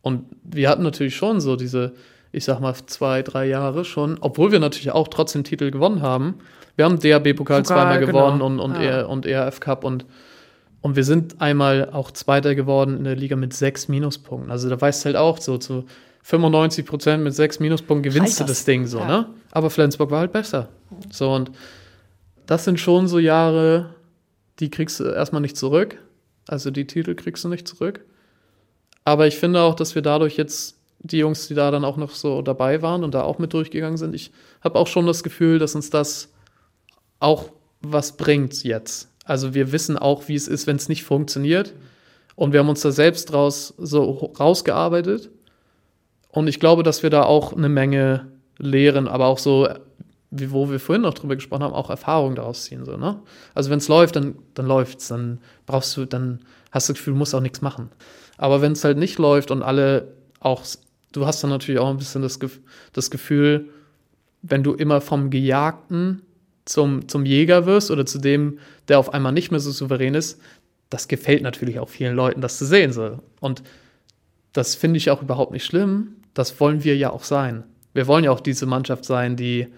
Speaker 4: Und wir hatten natürlich schon so diese, ich sag mal, zwei, drei Jahre schon, obwohl wir natürlich auch trotzdem Titel gewonnen haben. Wir haben DAB-Pokal
Speaker 2: Pokal,
Speaker 4: zweimal
Speaker 2: genau.
Speaker 4: gewonnen und, und,
Speaker 2: Ja.
Speaker 4: ER und ERF Cup und und wir sind einmal auch Zweiter geworden in der Liga mit sechs Minuspunkten. Also da weißt du halt auch so zu 95 Prozent mit sechs Minuspunkten gewinnst
Speaker 2: Reicht
Speaker 4: du
Speaker 2: das?
Speaker 4: das Ding so,
Speaker 2: Ja.
Speaker 4: ne? Aber Flensburg war halt besser. So und das sind schon so Jahre, die kriegst du erstmal nicht zurück. Also die Titel kriegst du nicht zurück. Aber ich finde auch, dass wir dadurch jetzt die Jungs, die da dann auch noch so dabei waren und da auch mit durchgegangen sind, ich habe auch schon das Gefühl, dass uns das auch was bringt jetzt. Also wir wissen auch, wie es ist, wenn es nicht funktioniert. Und wir haben uns da selbst raus, so rausgearbeitet. Und ich glaube, dass wir da auch eine Menge lehren, aber auch so, wie, wo wir vorhin noch drüber gesprochen haben, auch Erfahrung daraus ziehen. So, ne? Also wenn es läuft, dann, dann läuft's. Dann brauchst du, dann hast du das Gefühl, du musst auch nichts machen. Aber wenn es halt nicht läuft und alle auch, du hast dann natürlich auch ein bisschen das, das Gefühl, wenn du immer vom Gejagten zum, zum Jäger wirst oder zu dem, der auf einmal nicht mehr so souverän ist, das gefällt natürlich auch vielen Leuten, das zu sehen. So. Und das finde ich auch überhaupt nicht schlimm. Das wollen wir ja auch sein. Wir wollen ja auch diese Mannschaft sein, die,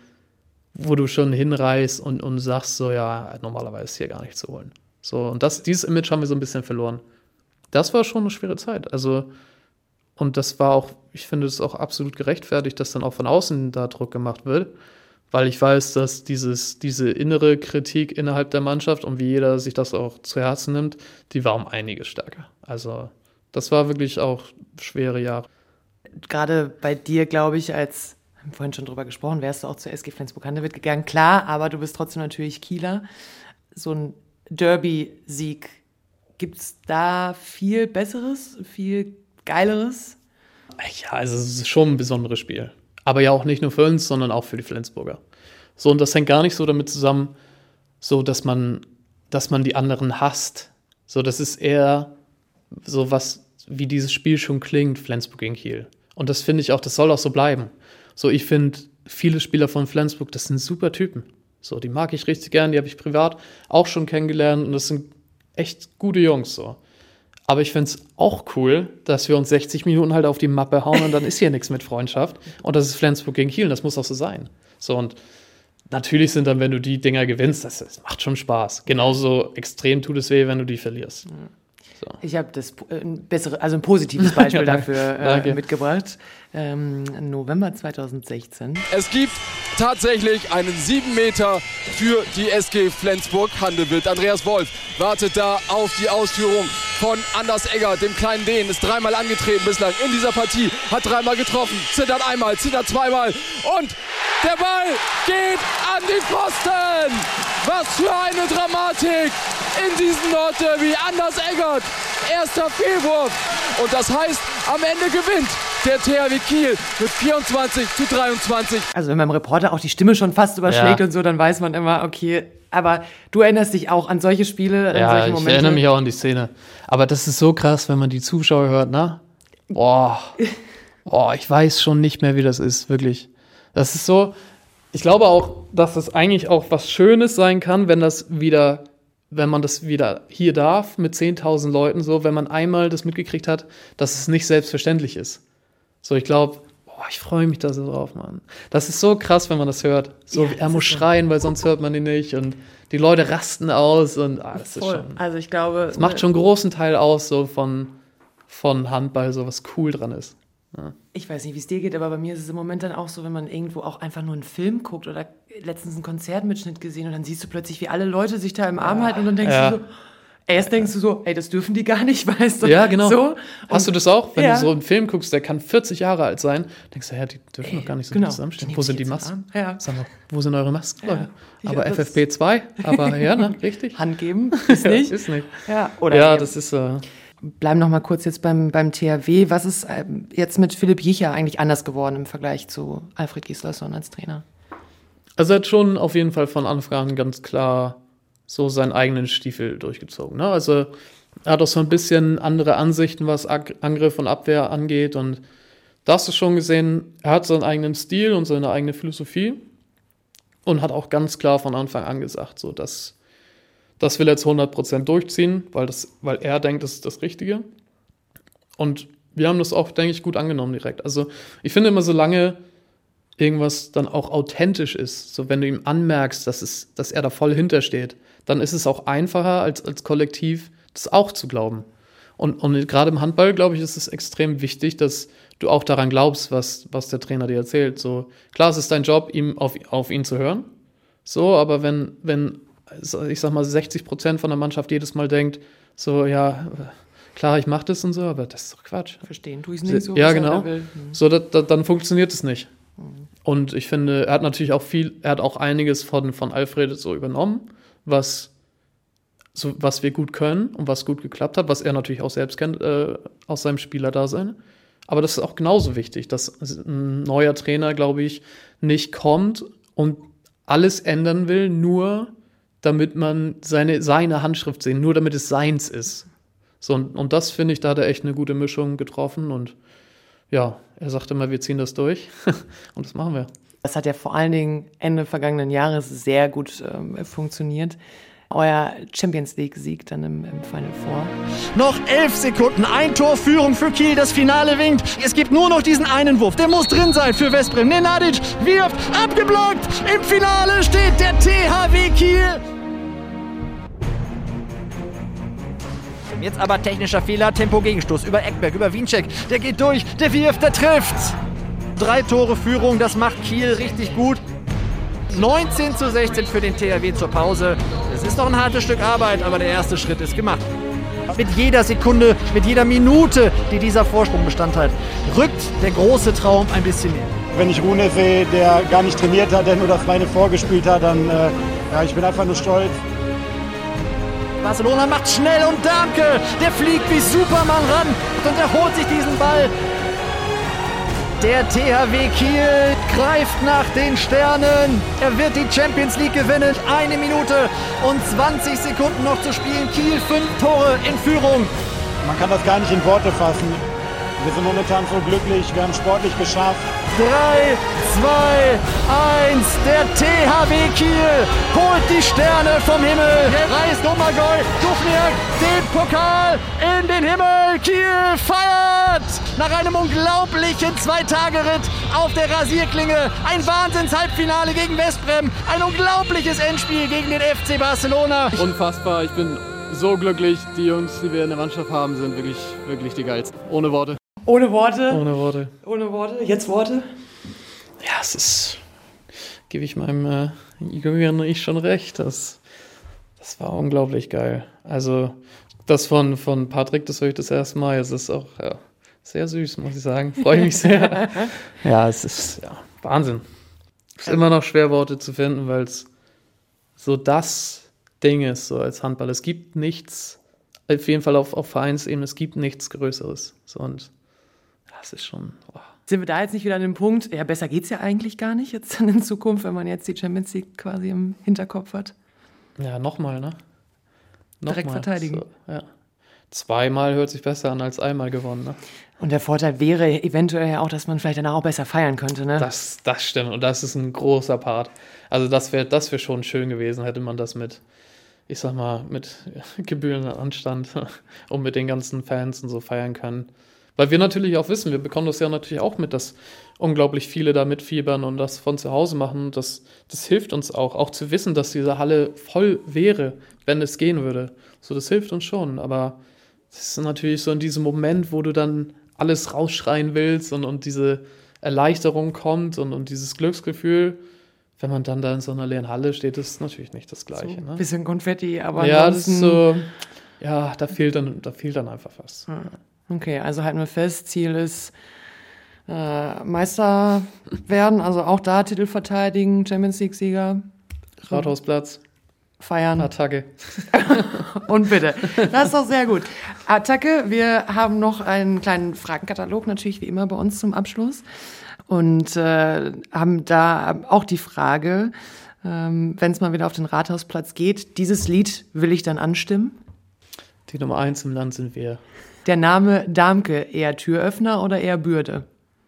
Speaker 4: wo du schon hinreißt und, und sagst, so ja, normalerweise ist hier gar nicht zu holen. So, und das, dieses Image haben wir so ein bisschen verloren. Das war schon eine schwere Zeit. Also, und das war auch, ich finde es auch absolut gerechtfertigt, dass dann auch von außen da Druck gemacht wird, weil ich weiß, dass dieses, diese innere Kritik innerhalb der Mannschaft und wie jeder sich das auch zu Herzen nimmt, die war um einiges stärker. Also, das war wirklich auch schwere Jahre.
Speaker 2: Gerade bei dir, glaube ich, als wir haben vorhin schon drüber gesprochen, wärst du auch zur SG Flensburg-Handewitt gegangen. Klar, aber du bist trotzdem natürlich Kieler. So ein Derby-Sieg, gibt es da viel Besseres, viel Geileres?
Speaker 4: Ja, also es ist schon ein besonderes Spiel. Aber ja auch nicht nur für uns, sondern auch für die Flensburger. So, und das hängt gar nicht so damit zusammen, so dass man, dass man die anderen hasst. So, das ist eher so was, wie dieses Spiel schon klingt, Flensburg gegen Kiel. Und das finde ich auch, das soll auch so bleiben. So, ich finde, viele Spieler von Flensburg, das sind super Typen. So, die mag ich richtig gern, die habe ich privat auch schon kennengelernt und das sind echt gute Jungs so. Aber ich finde es auch cool, dass wir uns 60 Minuten halt auf die Mappe hauen und dann ist hier nichts mit Freundschaft. Und das ist Flensburg gegen Kiel und das muss auch so sein. So und natürlich sind dann, wenn du die Dinger gewinnst, das, das macht schon Spaß. Genauso extrem tut es weh, wenn du die verlierst.
Speaker 2: Mhm. So. Ich habe das äh, ein bessere, also ein positives Beispiel ja, dafür äh, mitgebracht. Ähm, November 2016.
Speaker 6: Es gibt tatsächlich einen 7 Meter für die SG Flensburg Handewitt. Andreas Wolf wartet da auf die Ausführung von Anders Egger, dem kleinen Dehn. Ist dreimal angetreten bislang in dieser Partie, hat dreimal getroffen, zittert einmal, zittert zweimal und der Ball geht an die Pfosten. Was für eine Dramatik in diesem Nordderby. Anders Eggert, erster Fehlwurf. Und das heißt, am Ende gewinnt der THW Kiel mit 24 zu 23.
Speaker 2: Also wenn beim Reporter auch die Stimme schon fast überschlägt ja. und so, dann weiß man immer, okay, aber du erinnerst dich auch an solche Spiele, an
Speaker 4: ja,
Speaker 2: solche Momente.
Speaker 4: ich erinnere mich auch an die Szene. Aber das ist so krass, wenn man die Zuschauer hört, ne? Boah, boah, ich weiß schon nicht mehr, wie das ist, wirklich. Das ist so, ich glaube auch, dass es eigentlich auch was Schönes sein kann, wenn das wieder, wenn man das wieder hier darf mit 10.000 Leuten, so, wenn man einmal das mitgekriegt hat, dass es nicht selbstverständlich ist. So, ich glaube, ich freue mich da so drauf, Mann. Das ist so krass, wenn man das hört. So, ja, er muss schreien, weil sonst hört man ihn nicht und die Leute rasten aus und ah, das Voll. ist schon.
Speaker 2: Also ich glaube,
Speaker 4: es macht schon einen großen Teil aus, so von, von Handball, so was cool dran ist.
Speaker 2: Ja. Ich weiß nicht, wie es dir geht, aber bei mir ist es im Moment dann auch so, wenn man irgendwo auch einfach nur einen Film guckt oder letztens einen Konzertmitschnitt gesehen und dann siehst du plötzlich, wie alle Leute sich da im Arm halten und dann denkst ja. du so, Erst denkst du so, ey, das dürfen die gar nicht, weißt du?
Speaker 4: Ja, genau.
Speaker 2: So.
Speaker 4: Hast du das auch? Wenn ja. du so einen Film guckst, der kann 40 Jahre alt sein, denkst du, ja, die dürfen ey, doch gar nicht so genau. zusammenstehen. Wo sind die Masken? Ja. Sag mal, wo sind eure Masken? Ja. Aber FFP2, aber ja, ne, richtig.
Speaker 2: Hand geben, ist nicht.
Speaker 4: ist nicht.
Speaker 2: Ja,
Speaker 4: oder ja das ist. Äh,
Speaker 2: bleiben noch mal kurz jetzt beim, beim THW. Was ist ähm, jetzt mit Philipp Jicher eigentlich anders geworden im Vergleich zu Alfred Gislason als Trainer?
Speaker 4: Also er hat schon auf jeden Fall von Anfang an ganz klar so seinen eigenen Stiefel durchgezogen. Ne? Also er hat auch so ein bisschen andere Ansichten, was Angriff und Abwehr angeht. Und da hast du schon gesehen, er hat seinen eigenen Stil und seine eigene Philosophie und hat auch ganz klar von Anfang an gesagt, so dass das will er jetzt 100% durchziehen, weil, das, weil er denkt, das ist das Richtige. Und wir haben das auch, denke ich, gut angenommen direkt. Also ich finde immer, solange irgendwas dann auch authentisch ist, so wenn du ihm anmerkst, dass, es, dass er da voll hintersteht, dann ist es auch einfacher, als, als Kollektiv das auch zu glauben. Und, und gerade im Handball, glaube ich, ist es extrem wichtig, dass du auch daran glaubst, was, was der Trainer dir erzählt. So, klar, es ist dein Job, ihm auf, auf ihn zu hören. So, aber wenn, wenn, ich sag mal, 60 Prozent von der Mannschaft jedes Mal denkt, so, ja, klar, ich mache das und so, aber das ist doch Quatsch.
Speaker 2: Verstehen tue ich es nicht so.
Speaker 4: Ja, genau. Mhm. So, da, da, dann funktioniert es nicht. Mhm. Und ich finde, er hat natürlich auch viel, er hat auch einiges von, von Alfred so übernommen was, so, was wir gut können und was gut geklappt hat, was er natürlich auch selbst kennt äh, aus seinem Spielerdasein. Aber das ist auch genauso wichtig, dass ein neuer Trainer, glaube ich, nicht kommt und alles ändern will, nur damit man seine, seine Handschrift sehen, nur damit es seins ist. So, und, und das finde ich, da hat er echt eine gute Mischung getroffen und ja, er sagte immer, wir ziehen das durch und das machen wir.
Speaker 2: Das hat ja vor allen Dingen Ende vergangenen Jahres sehr gut ähm, funktioniert. euer Champions League-Sieg dann im, im Final Four.
Speaker 7: Noch elf Sekunden, ein Tor Führung für Kiel, das Finale winkt. Es gibt nur noch diesen einen Wurf, der muss drin sein für Westbrem. Nenadic wirft, abgeblockt. Im Finale steht der THW Kiel. Jetzt aber technischer Fehler, Tempo-Gegenstoß über Eckberg, über Wiencheck. Der geht durch, der wirft, der trifft. Drei Tore Führung, das macht Kiel richtig gut. 19 zu 16 für den THW zur Pause. Es ist noch ein hartes Stück Arbeit, aber der erste Schritt ist gemacht. Mit jeder Sekunde, mit jeder Minute, die dieser Vorsprung Bestand hat, rückt der große Traum ein bisschen näher.
Speaker 8: Wenn ich Rune sehe, der gar nicht trainiert hat, der nur das Beine vorgespielt hat, dann äh, ja, ich bin einfach nur stolz.
Speaker 7: Barcelona macht schnell und Danke, der fliegt wie Superman ran und er holt sich diesen Ball. Der THW Kiel greift nach den Sternen. Er wird die Champions League gewinnen. Eine Minute und 20 Sekunden noch zu spielen. Kiel fünf Tore in Führung.
Speaker 8: Man kann das gar nicht in Worte fassen. Wir sind momentan so glücklich. Wir haben sportlich geschafft.
Speaker 7: 3, 2, 1. Der THW Kiel holt die Sterne vom Himmel. Reißt Domagoj Dufniak den Pokal in den Himmel. Kiel feiert nach einem unglaublichen Zwei-Tage-Ritt auf der Rasierklinge. Ein Wahnsinns-Halbfinale gegen Westbrem. Ein unglaubliches Endspiel gegen den FC Barcelona.
Speaker 4: Unfassbar. Ich bin so glücklich. Die Jungs, die wir in der Mannschaft haben, sind wirklich, wirklich die geilsten. Ohne Worte.
Speaker 2: Ohne Worte.
Speaker 4: Ohne Worte.
Speaker 2: Ohne Worte. Jetzt Worte.
Speaker 4: Ja, es ist. Gebe ich meinem äh, Jüngeren ich schon recht. Das, das war unglaublich geil. Also, das von, von Patrick, das höre ich das erste Mal. Es ist auch ja, sehr süß, muss ich sagen. Freue mich sehr. ja, es ist ja, Wahnsinn. Es ist immer noch schwer, Worte zu finden, weil es so das Ding ist, so als Handball. Es gibt nichts, auf jeden Fall auf, auf Vereinsebene, es gibt nichts Größeres. So, und das ist schon. Oh.
Speaker 2: Sind wir da jetzt nicht wieder an dem Punkt, ja, besser geht es ja eigentlich gar nicht jetzt dann in Zukunft, wenn man jetzt die Champions League quasi im Hinterkopf hat?
Speaker 4: Ja, nochmal, ne?
Speaker 2: Direkt verteidigen.
Speaker 4: So, ja. Zweimal hört sich besser an als einmal gewonnen, ne?
Speaker 2: Und der Vorteil wäre eventuell ja auch, dass man vielleicht danach auch besser feiern könnte, ne?
Speaker 4: Das, das stimmt. Und das ist ein großer Part. Also, das wäre das wär schon schön gewesen, hätte man das mit, ich sag mal, mit gebührendem Anstand und mit den ganzen Fans und so feiern können. Weil wir natürlich auch wissen, wir bekommen das ja natürlich auch mit, dass unglaublich viele da mitfiebern und das von zu Hause machen. Das, das hilft uns auch, auch zu wissen, dass diese Halle voll wäre, wenn es gehen würde. So, das hilft uns schon. Aber es ist natürlich so in diesem Moment, wo du dann alles rausschreien willst und, und diese Erleichterung kommt und, und dieses Glücksgefühl. Wenn man dann da in so einer leeren Halle steht, ist natürlich nicht das Gleiche.
Speaker 2: So,
Speaker 4: ne?
Speaker 2: Bisschen Konfetti, aber
Speaker 4: ja, das ist so, ja, da fehlt dann, da fehlt dann einfach was.
Speaker 2: Okay, also halten wir fest, Ziel ist äh, Meister werden, also auch da Titel verteidigen, Champions League-Sieger.
Speaker 4: Rathausplatz.
Speaker 2: Feiern.
Speaker 4: Attacke.
Speaker 2: Und bitte. Das ist doch sehr gut. Attacke, wir haben noch einen kleinen Fragenkatalog, natürlich wie immer bei uns zum Abschluss. Und äh, haben da auch die Frage, ähm, wenn es mal wieder auf den Rathausplatz geht, dieses Lied will ich dann anstimmen?
Speaker 4: Die Nummer eins im Land sind wir.
Speaker 2: Der Name Damke, eher Türöffner oder eher Bürde?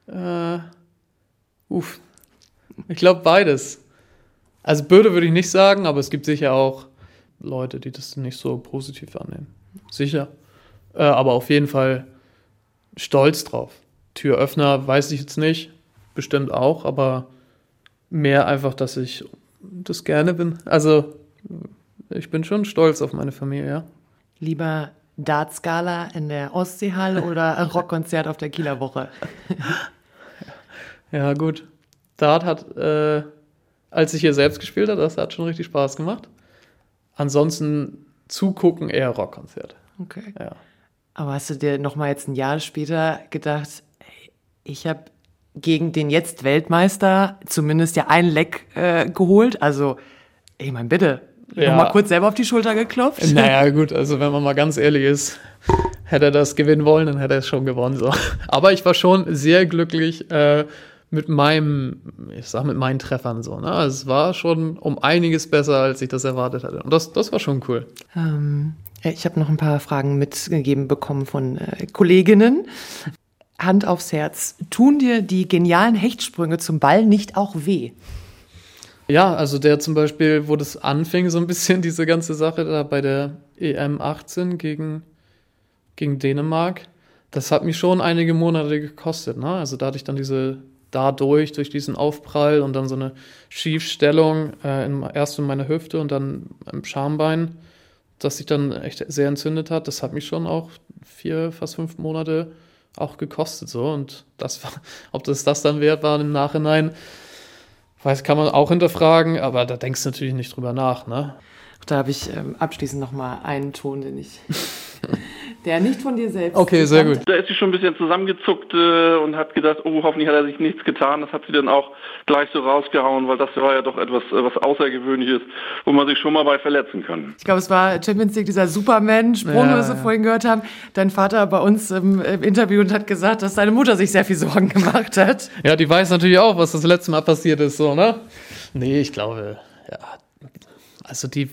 Speaker 4: Äh, uff. Ich glaube beides. Also Bürde würde ich nicht sagen, aber es gibt sicher auch Leute, die das nicht so positiv annehmen. Sicher. Äh, aber auf jeden Fall stolz drauf. Türöffner weiß ich jetzt nicht, bestimmt auch, aber mehr einfach, dass ich das gerne bin. Also ich bin schon stolz auf meine Familie, ja.
Speaker 2: Lieber Dartskala in der Ostseehalle oder ein Rockkonzert auf der Kieler Woche?
Speaker 4: Ja, gut. Dart hat, äh, als ich hier selbst gespielt habe, das hat schon richtig Spaß gemacht. Ansonsten zugucken eher Rockkonzert.
Speaker 2: Okay.
Speaker 4: Ja.
Speaker 2: Aber hast du dir noch mal jetzt ein Jahr später gedacht, ich habe gegen den jetzt Weltmeister zumindest ja ein Leck äh, geholt? Also, ich meine, bitte,
Speaker 4: Ja.
Speaker 2: noch mal kurz selber auf die Schulter geklopft?
Speaker 4: Naja, gut, also wenn man mal ganz ehrlich ist, hätte er das gewinnen wollen, dann hätte er es schon gewonnen. So. Aber ich war schon sehr glücklich äh, mit meinem, ich sag mit meinen Treffern so. Ne? Also es war schon um einiges besser, als ich das erwartet hatte. Und das, das war schon cool.
Speaker 2: Ähm, ich habe noch ein paar Fragen mitgegeben bekommen von äh, Kolleginnen. Hand aufs Herz. Tun dir die genialen Hechtsprünge zum Ball nicht auch weh?
Speaker 4: Ja, also der zum Beispiel, wo das anfing, so ein bisschen diese ganze Sache da bei der EM 18 gegen, gegen Dänemark, das hat mich schon einige Monate gekostet. Ne? Also da hatte ich dann diese, dadurch, durch diesen Aufprall und dann so eine Schiefstellung, äh, in, erst in meiner Hüfte und dann im Schambein, das sich dann echt sehr entzündet hat. Das hat mich schon auch vier, fast fünf Monate auch gekostet. So. Und das war, ob das das dann wert war im Nachhinein, weiß, kann man auch hinterfragen, aber da denkst du natürlich nicht drüber nach, ne?
Speaker 2: Da habe ich ähm, abschließend nochmal einen Ton, den ich, der nicht von dir selbst.
Speaker 4: Okay, sehr gut.
Speaker 9: Da ist sie schon ein bisschen zusammengezuckt äh, und hat gedacht, oh, hoffentlich hat er sich nichts getan. Das hat sie dann auch gleich so rausgehauen, weil das war ja doch etwas, äh, was Außergewöhnliches, wo man sich schon mal bei verletzen kann.
Speaker 2: Ich glaube, es war Champions League, dieser Superman-Sprung, ja, was wir ja. vorhin gehört haben. Dein Vater bei uns im, im, Interview und hat gesagt, dass seine Mutter sich sehr viel Sorgen gemacht hat.
Speaker 4: Ja, die weiß natürlich auch, was das letzte Mal passiert ist, so, ne? Nee, ich glaube, ja. Also die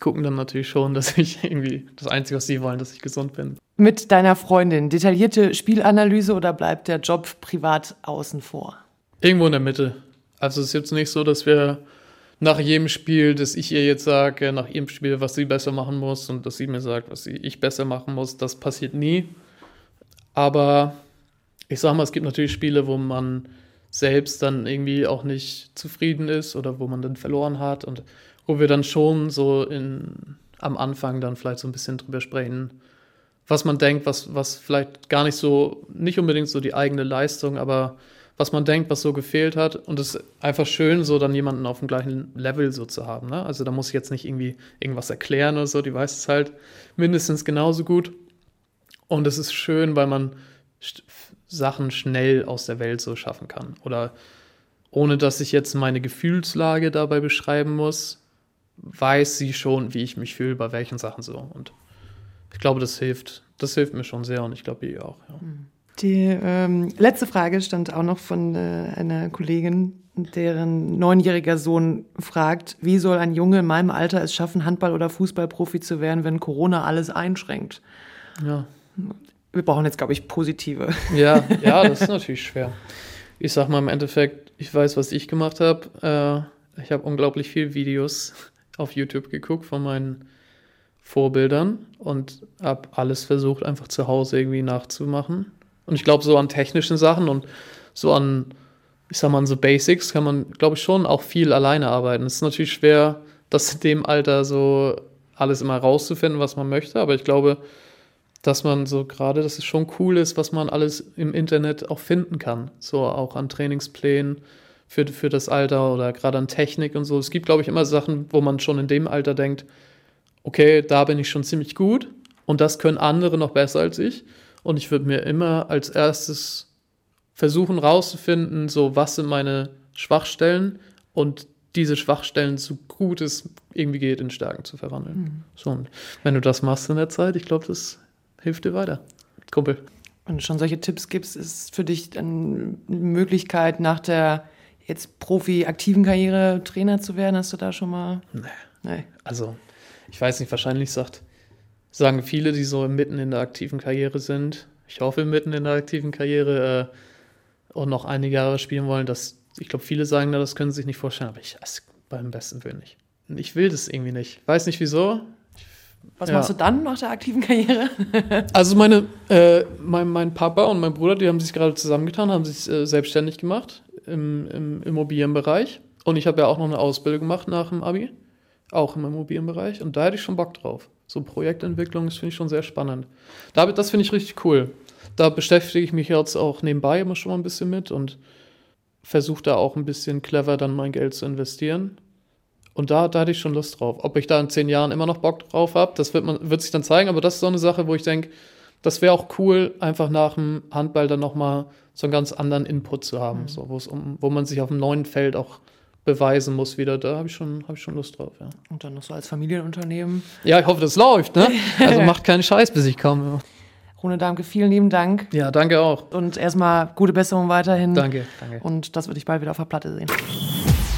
Speaker 4: gucken dann natürlich schon, dass ich irgendwie das Einzige, was sie wollen, dass ich gesund bin.
Speaker 2: Mit deiner Freundin, detaillierte Spielanalyse oder bleibt der Job privat außen vor?
Speaker 4: Irgendwo in der Mitte. Also es ist jetzt nicht so, dass wir nach jedem Spiel, dass ich ihr jetzt sage, nach jedem Spiel, was sie besser machen muss und dass sie mir sagt, was ich besser machen muss. Das passiert nie. Aber ich sag mal, es gibt natürlich Spiele, wo man selbst dann irgendwie auch nicht zufrieden ist oder wo man dann verloren hat und wo wir dann schon so in, am Anfang dann vielleicht so ein bisschen drüber sprechen, was man denkt, was, was vielleicht gar nicht so, nicht unbedingt so die eigene Leistung, aber was man denkt, was so gefehlt hat. Und es ist einfach schön, so dann jemanden auf dem gleichen Level so zu haben. Ne? Also da muss ich jetzt nicht irgendwie irgendwas erklären oder so, die weiß es halt mindestens genauso gut. Und es ist schön, weil man Sachen schnell aus der Welt so schaffen kann. Oder ohne dass ich jetzt meine Gefühlslage dabei beschreiben muss, weiß sie schon, wie ich mich fühle, bei welchen Sachen so. Und ich glaube, das hilft. Das hilft mir schon sehr und ich glaube, ihr auch. Ja.
Speaker 2: Die ähm, letzte Frage stand auch noch von äh, einer Kollegin, deren neunjähriger Sohn fragt, wie soll ein Junge in meinem Alter es schaffen, Handball- oder Fußballprofi zu werden, wenn Corona alles einschränkt?
Speaker 4: Ja.
Speaker 2: Wir brauchen jetzt, glaube ich, positive.
Speaker 4: Ja, ja, das ist natürlich schwer. Ich sag mal im Endeffekt, ich weiß, was ich gemacht habe. Äh, ich habe unglaublich viele Videos auf YouTube geguckt von meinen Vorbildern und habe alles versucht, einfach zu Hause irgendwie nachzumachen. Und ich glaube, so an technischen Sachen und so an, ich sag mal, an so Basics kann man, glaube ich, schon auch viel alleine arbeiten. Es ist natürlich schwer, das in dem Alter so alles immer rauszufinden, was man möchte, aber ich glaube, dass man so gerade, dass es schon cool ist, was man alles im Internet auch finden kann. So auch an Trainingsplänen für, für das Alter oder gerade an Technik und so. Es gibt, glaube ich, immer Sachen, wo man schon in dem Alter denkt, okay, da bin ich schon ziemlich gut und das können andere noch besser als ich. Und ich würde mir immer als erstes versuchen rauszufinden, so was sind meine Schwachstellen und diese Schwachstellen so gut es irgendwie geht in Stärken zu verwandeln. Mhm. So, und wenn du das machst in der Zeit, ich glaube, das hilft dir weiter, Kumpel.
Speaker 2: Wenn du schon solche Tipps gibst, ist für dich eine Möglichkeit nach der jetzt Profi-aktiven Karriere Trainer zu werden? Hast du da schon mal?
Speaker 4: Nee. nee. Also, ich weiß nicht, wahrscheinlich sagt, sagen viele, die so mitten in der aktiven Karriere sind, ich hoffe mitten in der aktiven Karriere äh, und noch einige Jahre spielen wollen, dass ich glaube, viele sagen, das können sie sich nicht vorstellen, aber ich es beim besten Willen nicht. Ich will das irgendwie nicht. Weiß nicht wieso.
Speaker 2: Was ja. machst du dann nach der aktiven Karriere?
Speaker 4: also meine, äh, mein, mein Papa und mein Bruder, die haben sich gerade zusammengetan, haben sich äh, selbstständig gemacht im, im Immobilienbereich. Und ich habe ja auch noch eine Ausbildung gemacht nach dem Abi, auch im Immobilienbereich. Und da hätte ich schon Bock drauf. So Projektentwicklung, das finde ich schon sehr spannend. Da, das finde ich richtig cool. Da beschäftige ich mich jetzt auch nebenbei immer schon mal ein bisschen mit und versuche da auch ein bisschen clever dann mein Geld zu investieren. Und da, da hatte ich schon Lust drauf. Ob ich da in zehn Jahren immer noch Bock drauf habe, das wird, man, wird sich dann zeigen. Aber das ist so eine Sache, wo ich denke, das wäre auch cool, einfach nach dem Handball dann nochmal so einen ganz anderen Input zu haben, mhm. so, um, wo man sich auf einem neuen Feld auch beweisen muss wieder. Da habe ich, schon, hab ich schon Lust drauf, ja.
Speaker 2: Und dann noch so als Familienunternehmen.
Speaker 4: Ja, ich hoffe, das läuft, ne? Also macht keinen Scheiß, bis ich komme.
Speaker 2: Rune Damke, vielen lieben Dank.
Speaker 4: Ja, danke auch.
Speaker 2: Und erstmal gute Besserung weiterhin.
Speaker 4: Danke, danke.
Speaker 2: Und das würde ich bald wieder auf der Platte sehen.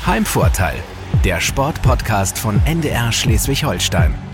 Speaker 1: Heimvorteil, der Sportpodcast von NDR Schleswig-Holstein.